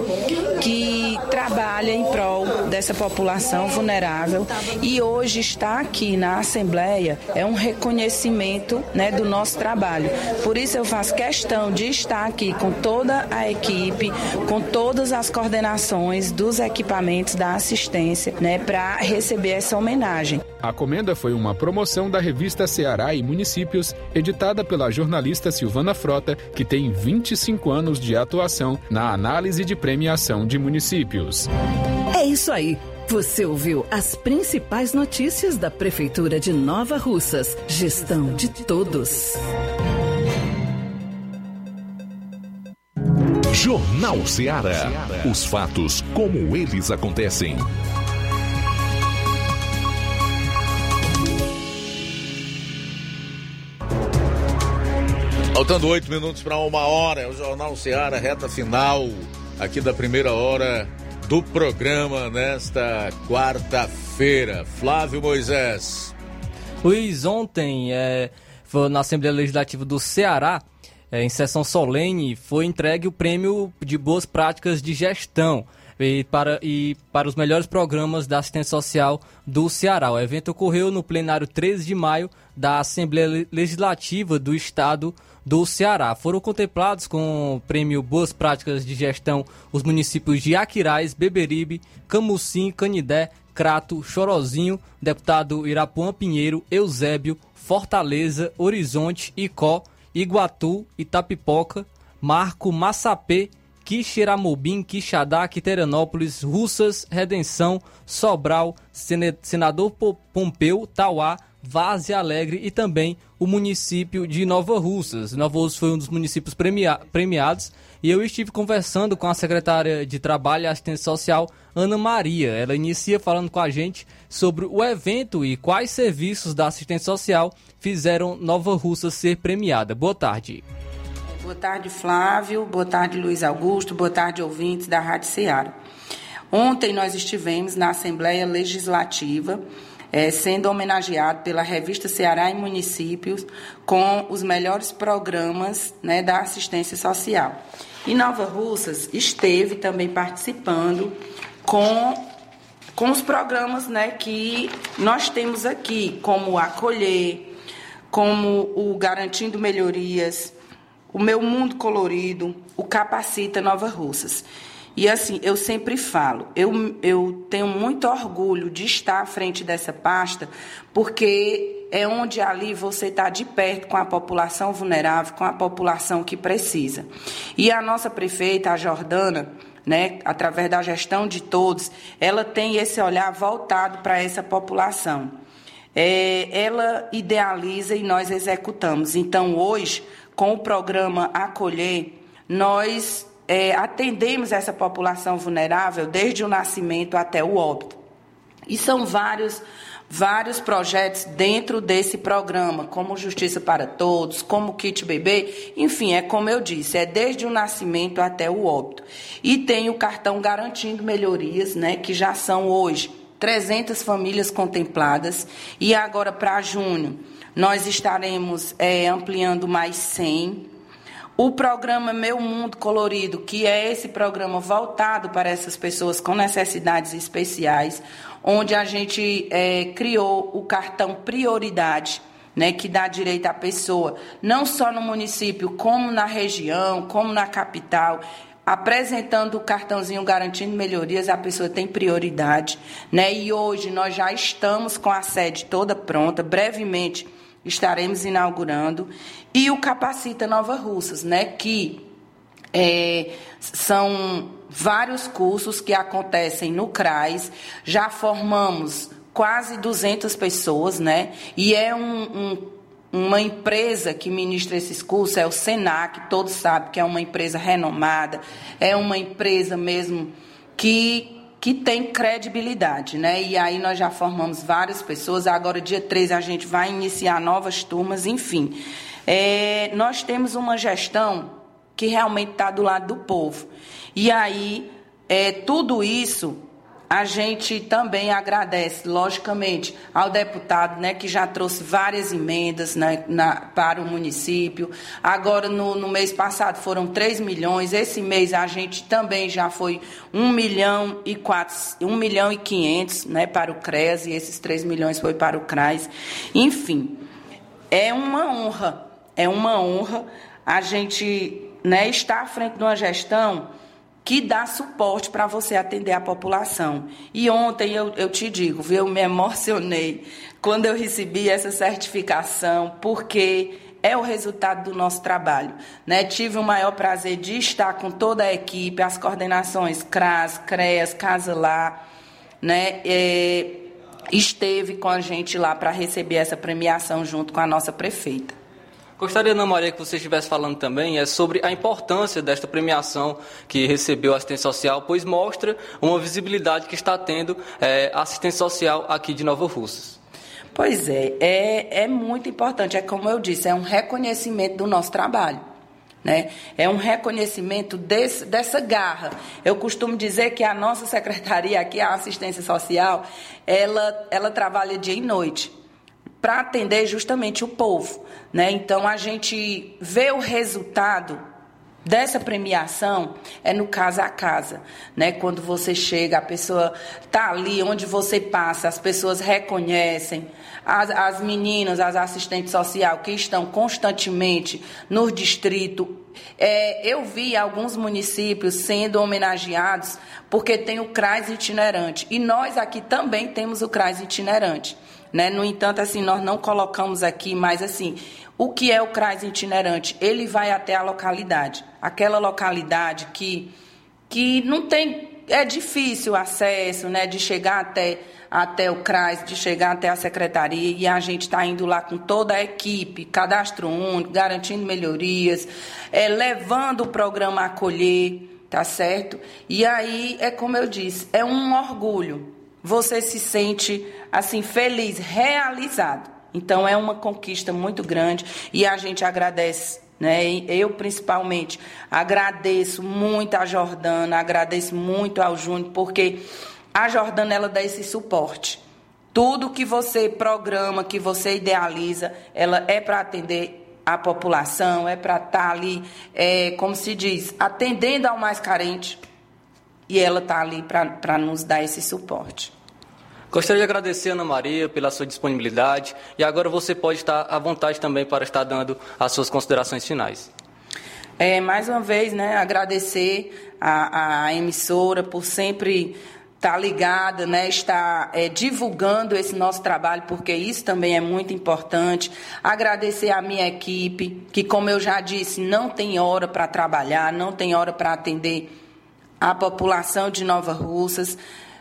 Speaker 16: que trabalha em prol dessa população vulnerável e hoje estar aqui na Assembleia é um reconhecimento né, do nosso trabalho. Por isso eu faço questão de estar aqui com toda a equipe, com todas as coordenações dos equipamentos da assistência, né, para receber essa homenagem.
Speaker 14: A comenda foi uma promoção da revista Ceará e Municípios, editada pela jornalista Silvana Frota, que tem 25 anos de atuação na análise de premiação de municípios.
Speaker 13: É isso aí. Você ouviu as principais notícias da Prefeitura de Nova Russas. Gestão de todos.
Speaker 17: Jornal Ceará. Os fatos como eles acontecem.
Speaker 1: Faltando oito minutos para uma hora, é o Jornal Ceará, reta final aqui da primeira hora do programa nesta quarta-feira. Flávio Moisés.
Speaker 3: Luiz, ontem, é, na Assembleia Legislativa do Ceará, é, em sessão solene, foi entregue o prêmio de boas práticas de gestão e para, e para os melhores programas da assistência social do Ceará. O evento ocorreu no plenário 13 de maio da Assembleia Legislativa do Estado do Ceará. Foram contemplados com o prêmio Boas Práticas de Gestão os municípios de Aquiraz, Beberibe, Camucim, Canidé, Crato, Chorozinho, deputado Irapuã Pinheiro, Eusébio, Fortaleza, Horizonte, Icó, Iguatu, Itapipoca, Marco, Massapê, Quixeramobim, Quixadá, Quiteranópolis, Russas, Redenção, Sobral, Senador Pompeu, Tauá, Várzea Alegre e também o município de Nova Russas. Nova Russas foi um dos municípios premia premiados e eu estive conversando com a secretária de Trabalho e Assistência Social, Ana Maria. Ela inicia falando com a gente sobre o evento e quais serviços da assistência social fizeram Nova Russas ser premiada. Boa tarde.
Speaker 16: Boa tarde, Flávio. Boa tarde, Luiz Augusto. Boa tarde, ouvintes da Rádio Ceará. Ontem nós estivemos na Assembleia Legislativa é, sendo homenageado pela revista Ceará e Municípios com os melhores programas né, da assistência social. E Nova Russas esteve também participando com, com os programas né, que nós temos aqui, como Acolher, como o Garantindo Melhorias, o Meu Mundo Colorido, o Capacita Nova Russas. E assim, eu sempre falo, eu, eu tenho muito orgulho de estar à frente dessa pasta, porque é onde ali você está de perto com a população vulnerável, com a população que precisa. E a nossa prefeita, a Jordana, né, através da gestão de todos, ela tem esse olhar voltado para essa população. É, ela idealiza e nós executamos. Então, hoje, com o programa Acolher, nós é, atendemos essa população vulnerável desde o nascimento até o óbito. E são vários vários projetos dentro desse programa, como Justiça para Todos, como Kit Bebê, enfim, é como eu disse, é desde o nascimento até o óbito. E tem o cartão garantindo melhorias, né, que já são hoje 300 famílias contempladas e agora para junho nós estaremos é, ampliando mais 100 o programa Meu Mundo Colorido, que é esse programa voltado para essas pessoas com necessidades especiais, onde a gente é, criou o cartão Prioridade. Né, que dá direito à pessoa, não só no município, como na região, como na capital, apresentando o cartãozinho garantindo melhorias, a pessoa tem prioridade, né? E hoje nós já estamos com a sede toda pronta, brevemente estaremos inaugurando, e o Capacita Nova Russas, né, que é, são vários cursos que acontecem no CRAS, já formamos quase 200 pessoas, né, e é um, um uma empresa que ministra esses cursos é o Senac, todos sabem que é uma empresa renomada, é uma empresa mesmo que que tem credibilidade, né? E aí nós já formamos várias pessoas, agora dia 13 a gente vai iniciar novas turmas, enfim. É, nós temos uma gestão que realmente está do lado do povo. E aí, é, tudo isso a gente também agradece, logicamente, ao deputado né, que já trouxe várias emendas né, na, para o município. Agora, no, no, mês passado, foram 3 milhões. Esse mês a gente também já foi 1 milhão e, 4, 1 milhão e 500 né, para o CRES, e esses 3 milhões foi para o CRAS. Enfim, é uma honra, é uma honra a gente né, estar à frente de uma gestão que dá suporte para você atender a população. E ontem eu, eu te digo, viu, eu me emocionei quando eu recebi essa certificação, porque é o resultado do nosso trabalho. Né? Tive o maior prazer de estar com toda a equipe, as coordenações CRAS, CREAS, Casa Lá, né? É, esteve com a gente lá para receber essa premiação junto com a nossa prefeita.
Speaker 3: Gostaria, Ana Maria, que você estivesse falando também é sobre a importância desta premiação que recebeu a assistência social, pois mostra uma visibilidade que está tendo é, a assistência social aqui de Nova Russas.
Speaker 16: Pois é, é, é muito importante. É como eu disse, é um reconhecimento do nosso trabalho. Né? É um reconhecimento desse, dessa garra. Eu costumo dizer que a nossa secretaria aqui, a assistência social, ela, ela trabalha dia e noite para atender justamente o povo. Né? Então, a gente vê o resultado dessa premiação é no casa a casa, né? Quando você chega, a pessoa tá ali onde você passa, as pessoas reconhecem, as, as meninas, as assistentes sociais que estão constantemente no distrito. É, eu vi alguns municípios sendo homenageados porque tem o CRAS itinerante e nós aqui também temos o CRAS itinerante. Né? No entanto, assim, nós não colocamos aqui, mas assim, o que é o CRAS itinerante? Ele vai até a localidade, aquela localidade que, que não tem, é difícil o acesso, né, de chegar até, até o CRAS, de chegar até a secretaria, e a gente está indo lá com toda a equipe, cadastro único, garantindo melhorias, é, levando o programa a acolher, tá certo? E aí, é como eu disse, é um orgulho, você se sente assim feliz, realizado. Então é uma conquista muito grande e a gente agradece né? Eu principalmente agradeço muito a Jordana, agradeço muito ao Júnior, porque a Jordana ela dá esse suporte. Tudo que você programa, que você idealiza, ela é para atender a população, é para estar tá ali, é, como se diz, atendendo ao mais carente. E ela está ali para nos dar esse suporte.
Speaker 3: Gostaria de agradecer, Ana Maria, pela sua disponibilidade. E agora você pode estar à vontade também para estar dando as suas considerações finais.
Speaker 16: É, mais uma vez, né, agradecer a, a emissora por sempre estar ligada, né, estar é, divulgando esse nosso trabalho, porque isso também é muito importante. Agradecer a minha equipe, que, como eu já disse, não tem hora para trabalhar, não tem hora para atender a população de Nova Russas.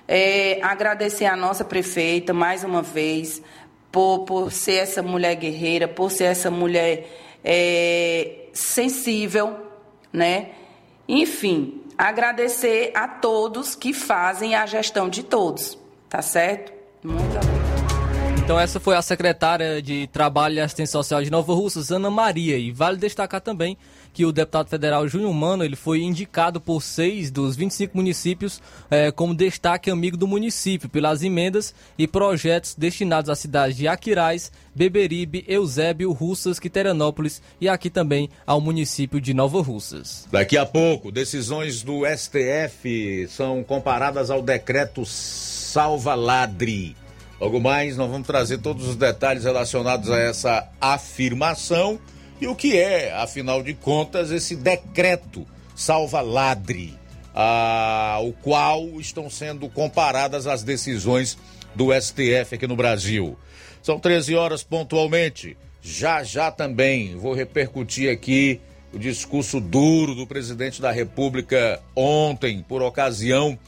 Speaker 16: É, agradecer a nossa prefeita mais uma vez por, por ser essa mulher guerreira, por ser essa mulher é, sensível, né? Enfim, agradecer a todos que fazem a gestão de todos, tá certo? Muito obrigada.
Speaker 3: Então essa foi a secretária de Trabalho e Assistência Social de Nova Russas, Ana Maria. E vale destacar também que o deputado federal Júnior Mano ele foi indicado por seis dos 25 municípios eh, como destaque amigo do município pelas emendas e projetos destinados às cidades de Aquiraz, Beberibe, Eusébio, Russas, Quiterianópolis e aqui também ao município de Nova Russas.
Speaker 1: Daqui a pouco, decisões do STF são comparadas ao decreto Salva Ladre. Logo mais, nós vamos trazer todos os detalhes relacionados a essa afirmação e o que é, afinal de contas, esse decreto salva-ladre, ao qual estão sendo comparadas as decisões do STF aqui no Brasil. São 13 horas pontualmente. Já já também vou repercutir aqui o discurso duro do presidente da República ontem, por ocasião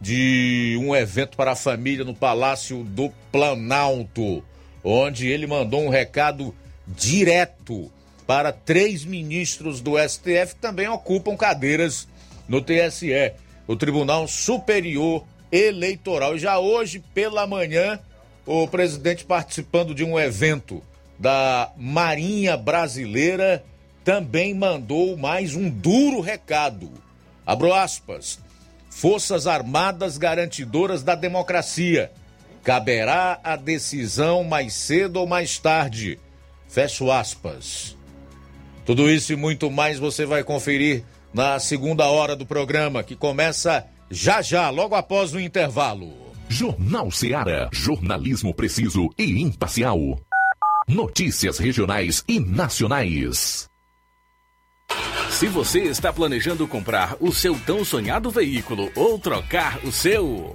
Speaker 1: de um evento para a família no Palácio do Planalto, onde ele mandou um recado direto para três ministros do STF também ocupam cadeiras no TSE, o Tribunal Superior Eleitoral. E já hoje pela manhã, o presidente participando de um evento da Marinha Brasileira também mandou mais um duro recado. Abro aspas. Forças Armadas garantidoras da democracia. Caberá a decisão mais cedo ou mais tarde. Fecho aspas. Tudo isso e muito mais você vai conferir na segunda hora do programa, que começa já já, logo após o intervalo.
Speaker 17: Jornal Seara. Jornalismo preciso e imparcial. Notícias regionais e nacionais.
Speaker 5: Se você está planejando comprar o seu tão sonhado veículo ou trocar o seu.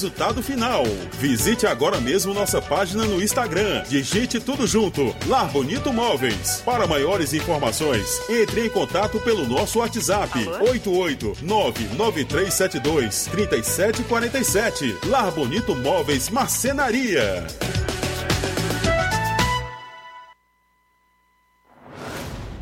Speaker 18: final. Visite agora mesmo nossa página no Instagram. Digite tudo junto. Lar Bonito Móveis. Para maiores informações, entre em contato pelo nosso WhatsApp 889-9372-3747. Lar Bonito Móveis Marcenaria.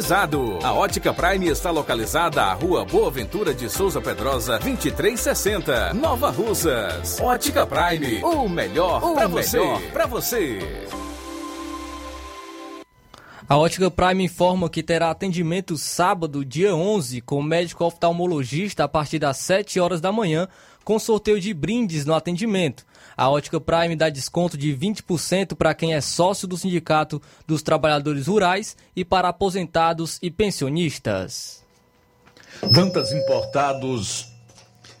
Speaker 5: cuidado. A Ótica Prime está localizada à Rua Boa Ventura de Souza Pedrosa, 2360, Nova Russas. Ótica Prime, o melhor para você. Para você.
Speaker 3: A Ótica Prime informa que terá atendimento sábado, dia 11, com médico oftalmologista a partir das 7 horas da manhã, com sorteio de brindes no atendimento. A Ótica Prime dá desconto de 20% para quem é sócio do Sindicato dos Trabalhadores Rurais e para aposentados e pensionistas.
Speaker 1: Dantas Importados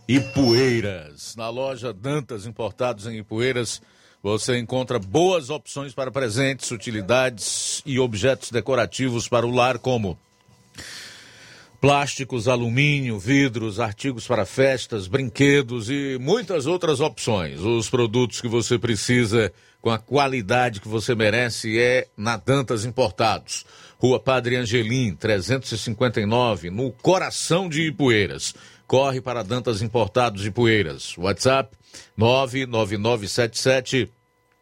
Speaker 1: e Poeiras. Na loja Dantas Importados em Ipueiras, você encontra boas opções para presentes, utilidades e objetos decorativos para o lar, como plásticos, alumínio, vidros, artigos para festas, brinquedos e muitas outras opções. Os produtos que você precisa com a qualidade que você merece é na Dantas Importados. Rua Padre Angelim, 359, no coração de Ipueiras. Corre para Dantas Importados de Poeiras. WhatsApp 99977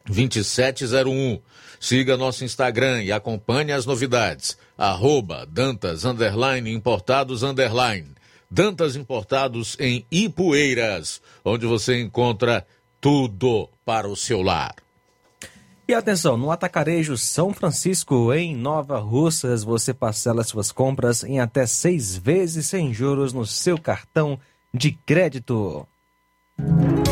Speaker 1: 2701. Siga nosso Instagram e acompanhe as novidades. Arroba Dantas Underline Importados Underline. Dantas Importados em Ipueiras, onde você encontra tudo para o seu lar.
Speaker 2: E atenção, no Atacarejo São Francisco, em Nova Russas, você parcela suas compras em até seis vezes sem juros no seu cartão de crédito.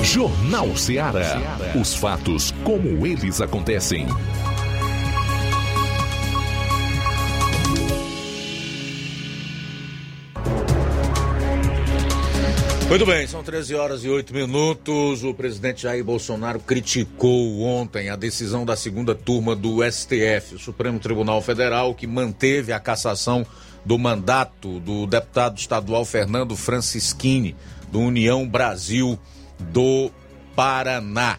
Speaker 17: Jornal Ceará. Os fatos como eles acontecem.
Speaker 1: Muito bem, são 13 horas e 8 minutos. O presidente Jair Bolsonaro criticou ontem a decisão da segunda turma do STF, o Supremo Tribunal Federal, que manteve a cassação do mandato do deputado estadual Fernando Francischini, do União Brasil do Paraná.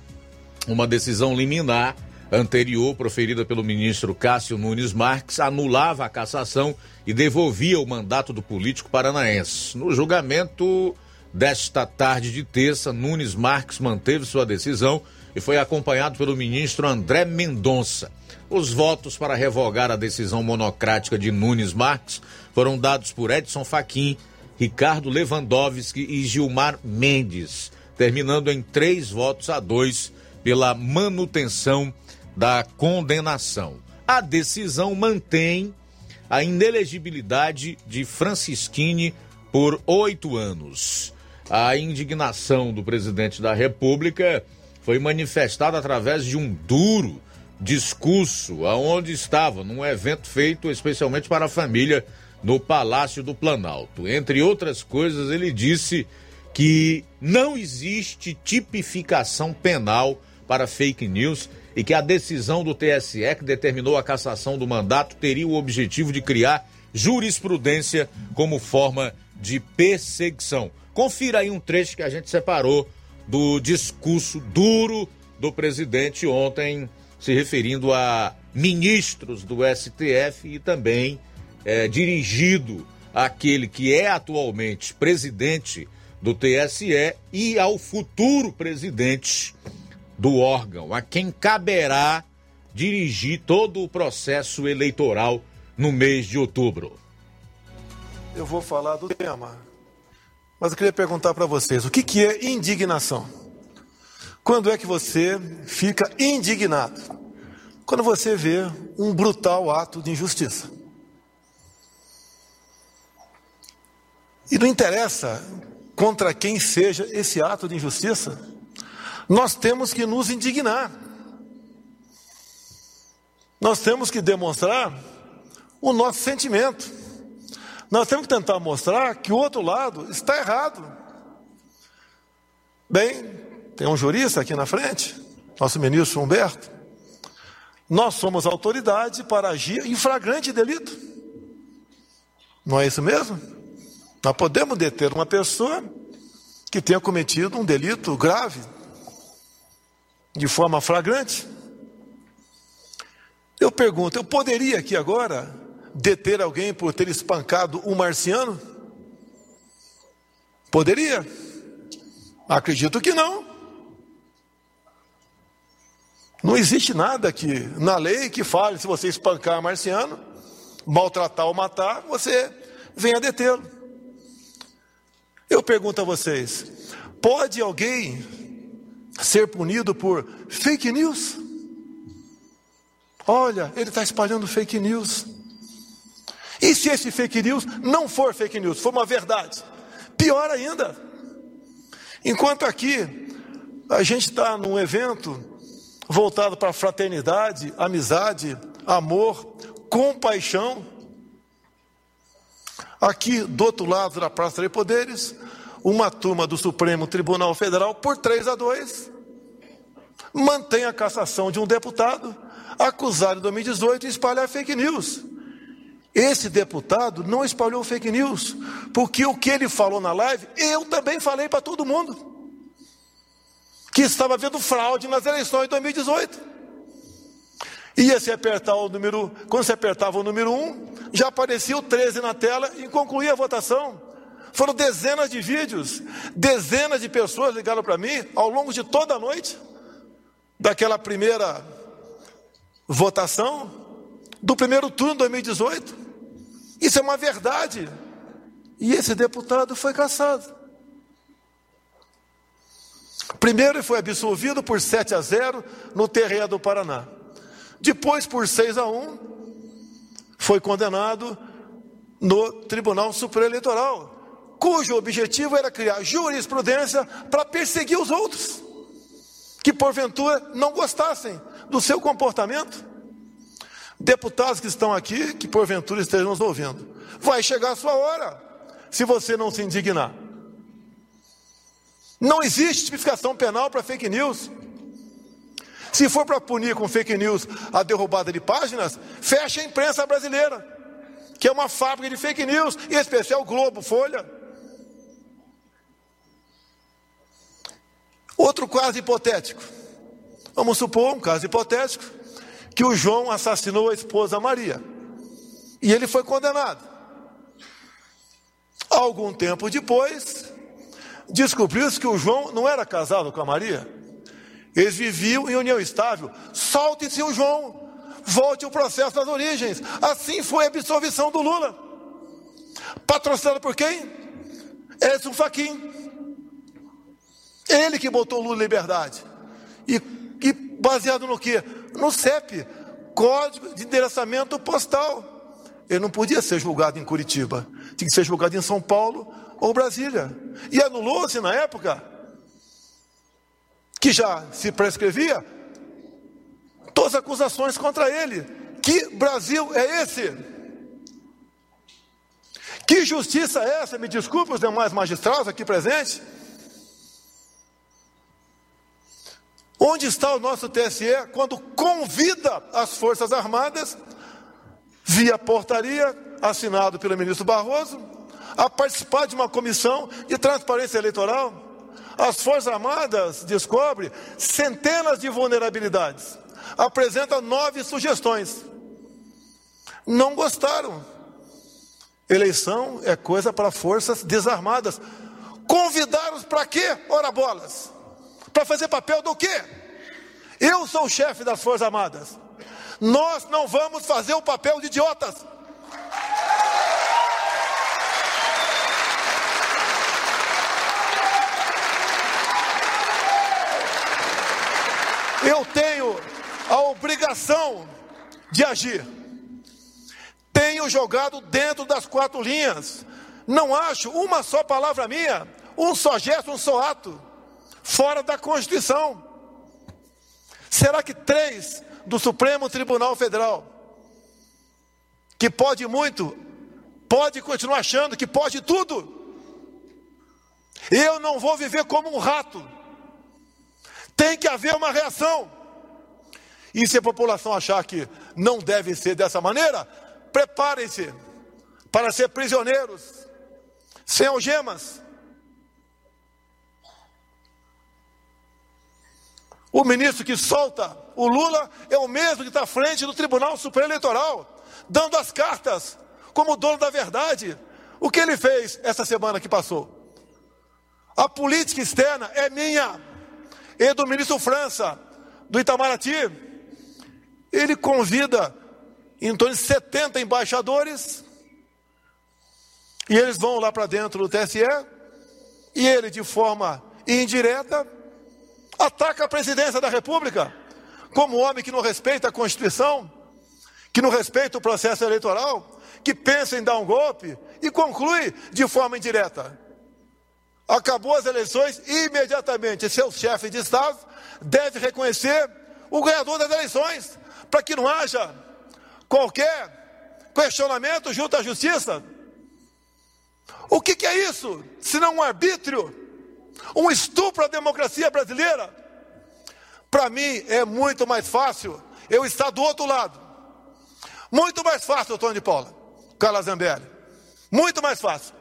Speaker 1: Uma decisão liminar anterior, proferida pelo ministro Cássio Nunes Marques, anulava a cassação e devolvia o mandato do político paranaense. No julgamento desta tarde de terça, Nunes Marques manteve sua decisão e foi acompanhado pelo ministro André Mendonça. Os votos para revogar a decisão monocrática de Nunes Marques foram dados por Edson Fachin, Ricardo Lewandowski e Gilmar Mendes, terminando em três votos a dois pela manutenção da condenação. A decisão mantém a inelegibilidade de Francisquini por oito anos. A indignação do presidente da República foi manifestada através de um duro discurso aonde estava num evento feito especialmente para a família no Palácio do Planalto. Entre outras coisas, ele disse que não existe tipificação penal para fake news e que a decisão do TSE que determinou a cassação do mandato teria o objetivo de criar jurisprudência como forma de perseguição. Confira aí um trecho que a gente separou do discurso duro do presidente ontem, se referindo a ministros do STF e também é, dirigido àquele que é atualmente presidente do TSE e ao futuro presidente do órgão, a quem caberá dirigir todo o processo eleitoral no mês de outubro.
Speaker 19: Eu vou falar do tema mas eu queria perguntar para vocês: o que, que é indignação? Quando é que você fica indignado? Quando você vê um brutal ato de injustiça. E não interessa contra quem seja esse ato de injustiça, nós temos que nos indignar. Nós temos que demonstrar o nosso sentimento. Nós temos que tentar mostrar que o outro lado está errado. Bem, tem um jurista aqui na frente, nosso ministro Humberto. Nós somos autoridade para agir em flagrante delito. Não é isso mesmo? Nós podemos deter uma pessoa que tenha cometido um delito grave, de forma flagrante. Eu pergunto, eu poderia aqui agora deter alguém por ter espancado um marciano? Poderia? Acredito que não. Não existe nada que na lei que fale se você espancar marciano, maltratar ou matar, você venha detê-lo. Eu pergunto a vocês: pode alguém ser punido por fake news? Olha, ele está espalhando fake news. E se esse fake news não for fake news, for uma verdade? Pior ainda. Enquanto aqui a gente está num evento voltado para fraternidade, amizade, amor, compaixão. Aqui do outro lado da Praça de Poderes, uma turma do Supremo Tribunal Federal, por 3 a 2, mantém a cassação de um deputado acusado em 2018 de espalhar fake news. Esse deputado não espalhou fake news, porque o que ele falou na live, eu também falei para todo mundo. Que estava havendo fraude nas eleições de 2018. Ia se apertar o número, quando se apertava o número 1, já aparecia o 13 na tela e concluía a votação. Foram dezenas de vídeos, dezenas de pessoas ligaram para mim ao longo de toda a noite, daquela primeira votação, do primeiro turno de 2018. Isso é uma verdade. E esse deputado foi caçado. Primeiro ele foi absolvido por 7 a 0 no terreno do Paraná. Depois, por 6 a 1, foi condenado no Tribunal Supremo Eleitoral, cujo objetivo era criar jurisprudência para perseguir os outros, que porventura não gostassem do seu comportamento. Deputados que estão aqui, que porventura estejam nos ouvindo, vai chegar a sua hora, se você não se indignar. Não existe tipificação penal para fake news. Se for para punir com fake news a derrubada de páginas, fecha a imprensa brasileira, que é uma fábrica de fake news, em especial Globo, Folha. Outro caso hipotético. Vamos supor um caso hipotético que o João assassinou a esposa Maria. E ele foi condenado. Algum tempo depois, descobriu-se que o João não era casado com a Maria. Eles viviam em união estável. Solte-se o João. Volte o processo das origens. Assim foi a absolvição do Lula. Patrocinado por quem? Edson Fachin. Ele que botou o Lula em liberdade. E, e baseado no que? No CEP, Código de Endereçamento Postal. Ele não podia ser julgado em Curitiba. Tinha que ser julgado em São Paulo ou Brasília. E anulou-se na época que já se prescrevia, todas as acusações contra ele. Que Brasil é esse? Que justiça é essa? Me desculpe os demais magistrados aqui presentes. Onde está o nosso TSE quando convida as Forças Armadas, via portaria, assinado pelo ministro Barroso, a participar de uma comissão de transparência eleitoral? As Forças Armadas descobrem centenas de vulnerabilidades, apresentam nove sugestões. Não gostaram. Eleição é coisa para forças desarmadas. Convidaram-os para quê? Ora bolas. Para fazer papel do quê? Eu sou o chefe das Forças Armadas. Nós não vamos fazer o papel de idiotas. Eu tenho a obrigação de agir. Tenho jogado dentro das quatro linhas. Não acho uma só palavra minha, um só gesto, um só ato, fora da Constituição. Será que três do Supremo Tribunal Federal, que pode muito, pode continuar achando que pode tudo? Eu não vou viver como um rato tem que haver uma reação. E se a população achar que não deve ser dessa maneira, preparem-se para ser prisioneiros, sem algemas. O ministro que solta o Lula é o mesmo que está à frente do Tribunal Supremo Eleitoral, dando as cartas como dono da verdade. O que ele fez essa semana que passou? A política externa é minha e do ministro França, do Itamaraty. Ele convida em torno de 70 embaixadores, e eles vão lá para dentro do TSE, e ele, de forma indireta, ataca a presidência da República, como homem que não respeita a Constituição, que não respeita o processo eleitoral, que pensa em dar um golpe, e conclui de forma indireta. Acabou as eleições, imediatamente seu chefe de Estado deve reconhecer o ganhador das eleições, para que não haja qualquer questionamento junto à justiça. O que, que é isso? Se não um arbítrio, um estupro à democracia brasileira? Para mim é muito mais fácil eu estar do outro lado. Muito mais fácil, Tony Paula, Carla Zambelli. Muito mais fácil.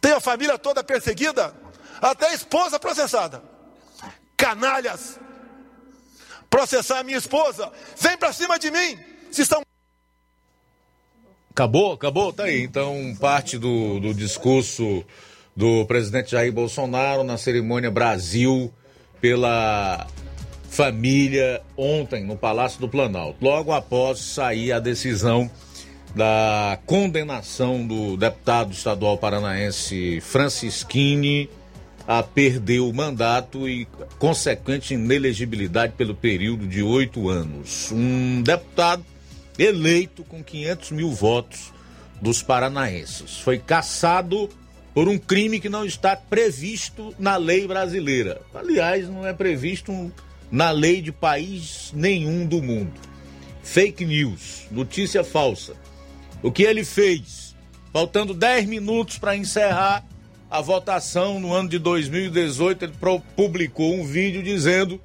Speaker 19: Tem a família toda perseguida, até a esposa processada. Canalhas! Processar a minha esposa, vem para cima de mim, se estão
Speaker 1: Acabou? Acabou? Tá aí. Então, parte do, do discurso do presidente Jair Bolsonaro na cerimônia Brasil pela família ontem no Palácio do Planalto. Logo após sair a decisão da condenação do deputado estadual paranaense Francisquini a perder o mandato e consequente inelegibilidade pelo período de oito anos. Um deputado eleito com 500 mil votos dos paranaenses. Foi caçado por um crime que não está previsto na lei brasileira. Aliás, não é previsto na lei de país nenhum do mundo. Fake news, notícia falsa. O que ele fez? Faltando 10 minutos para encerrar a votação no ano de 2018, ele publicou um vídeo dizendo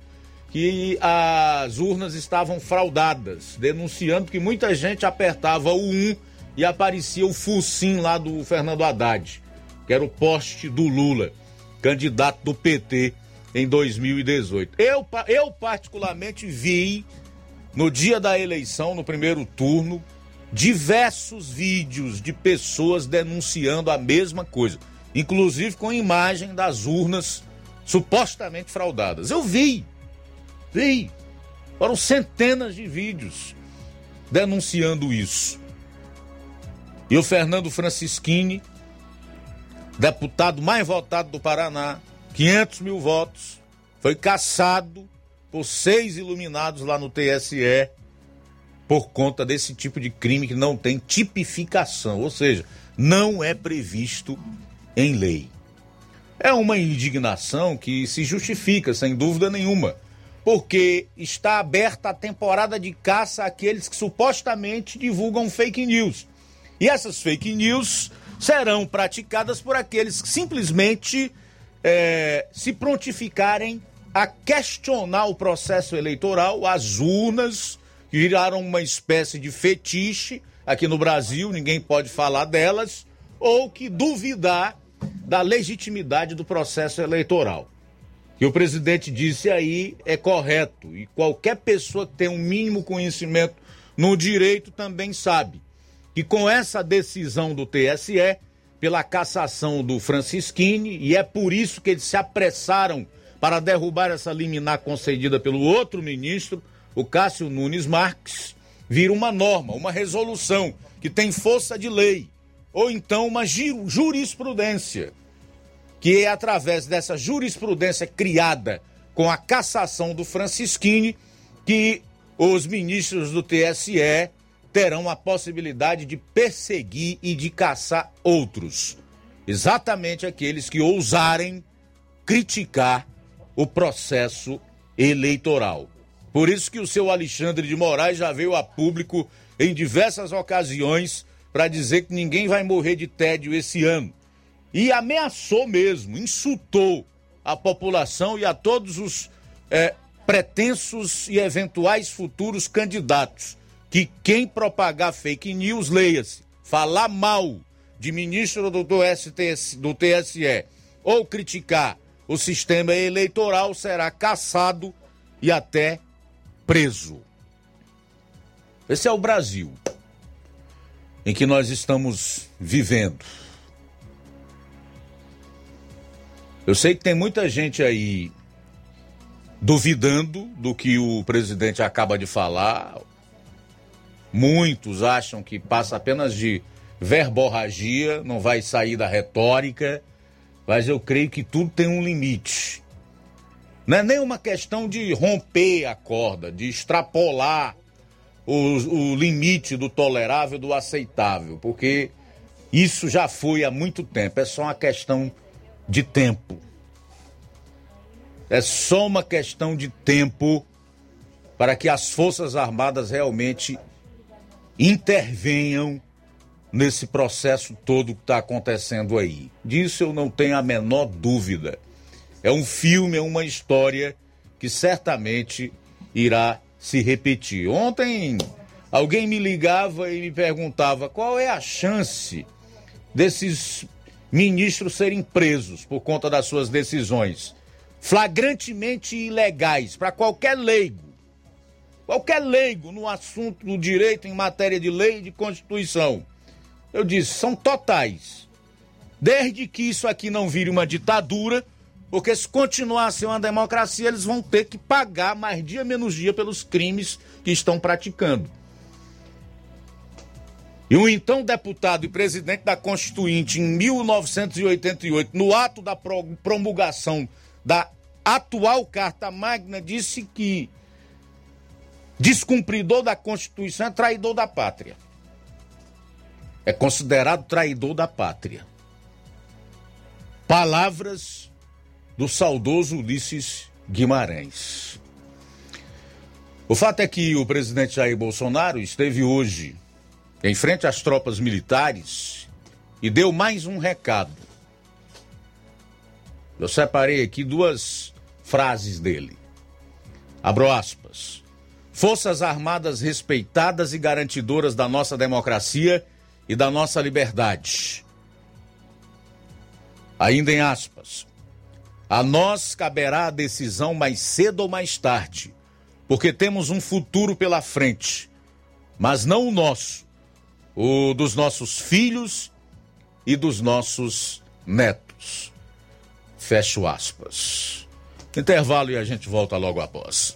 Speaker 1: que as urnas estavam fraudadas, denunciando que muita gente apertava o 1 e aparecia o focinho lá do Fernando Haddad, que era o poste do Lula, candidato do PT em 2018. Eu, eu particularmente vi no dia da eleição, no primeiro turno, diversos vídeos de pessoas denunciando a mesma coisa, inclusive com imagem das urnas supostamente fraudadas. Eu vi Vi. Foram centenas de vídeos denunciando isso. E o Fernando Francischini, deputado mais votado do Paraná, 500 mil votos, foi caçado por seis iluminados lá no TSE por conta desse tipo de crime que não tem tipificação, ou seja, não é previsto em lei. É uma indignação que se justifica, sem dúvida nenhuma porque está aberta a temporada de caça àqueles que supostamente divulgam fake news. E essas fake news serão praticadas por aqueles que simplesmente é, se prontificarem a questionar o processo eleitoral, as urnas, que viraram uma espécie de fetiche aqui no Brasil, ninguém pode falar delas, ou que duvidar da legitimidade do processo eleitoral que o presidente disse aí é correto. E qualquer pessoa que tem um mínimo conhecimento no direito também sabe que com essa decisão do TSE, pela cassação do Francisquini, e é por isso que eles se apressaram para derrubar essa liminar concedida pelo outro ministro, o Cássio Nunes Marques, vira uma norma, uma resolução que tem força de lei, ou então uma jurisprudência que é através dessa jurisprudência criada com a cassação do Francisquini que os ministros do TSE terão a possibilidade de perseguir e de caçar outros. Exatamente aqueles que ousarem criticar o processo eleitoral. Por isso que o seu Alexandre de Moraes já veio a público em diversas ocasiões para dizer que ninguém vai morrer de tédio esse ano e ameaçou mesmo, insultou a população e a todos os é, pretensos e eventuais futuros candidatos. Que quem propagar fake news, leia-se, falar mal de ministro do, do, STS, do TSE ou criticar o sistema eleitoral será caçado e até preso. Esse é o Brasil em que nós estamos vivendo. Eu sei que tem muita gente aí duvidando do que o presidente acaba de falar, Muitos acham que passa apenas de verborragia, não vai sair da retórica, mas eu creio que tudo tem um limite. Não é nem uma questão de romper a corda, de extrapolar o, o limite do tolerável, do aceitável, porque isso já foi há muito tempo, é só uma questão de tempo. É só uma questão de tempo para que as Forças Armadas realmente intervenham nesse processo todo que está acontecendo aí. Disso eu não tenho a menor dúvida. É um filme, é uma história que certamente irá se repetir. Ontem alguém me ligava e me perguntava qual é a chance desses ministros serem presos por conta das suas decisões flagrantemente ilegais para qualquer leigo. Qualquer leigo no assunto do direito em matéria de lei e de constituição. Eu disse, são totais. Desde que isso aqui não vire uma ditadura, porque se continuar a ser uma democracia, eles vão ter que pagar mais dia menos dia pelos crimes que estão praticando. E o então deputado e presidente da Constituinte, em 1988, no ato da promulgação da atual Carta Magna, disse que descumpridor da Constituição é traidor da pátria. É considerado traidor da pátria. Palavras do saudoso Ulisses Guimarães. O fato é que o presidente Jair Bolsonaro esteve hoje em frente às tropas militares e deu mais um recado. Eu separei aqui duas frases dele. Abro aspas. Forças Armadas respeitadas e garantidoras da nossa democracia e da nossa liberdade. Ainda em aspas. A nós caberá a decisão mais cedo ou mais tarde, porque temos um futuro pela frente, mas não o nosso, o dos nossos filhos e dos nossos netos. Fecho aspas. Intervalo e a gente volta logo após.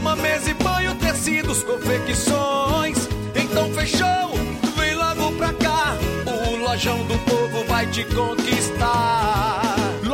Speaker 20: cama, mesa e banho, tecidos, confecções. Então fechou, vem logo pra cá. O Lojão do Povo vai te conquistar.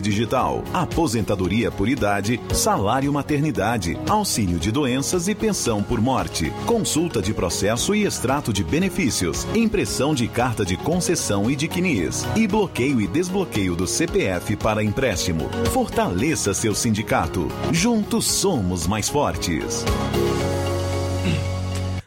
Speaker 21: Digital, aposentadoria por idade, salário maternidade, auxílio de doenças e pensão por morte, consulta de processo e extrato de benefícios, impressão de carta de concessão e de CNIS, e bloqueio e desbloqueio do CPF para empréstimo. Fortaleça seu sindicato. Juntos somos mais fortes.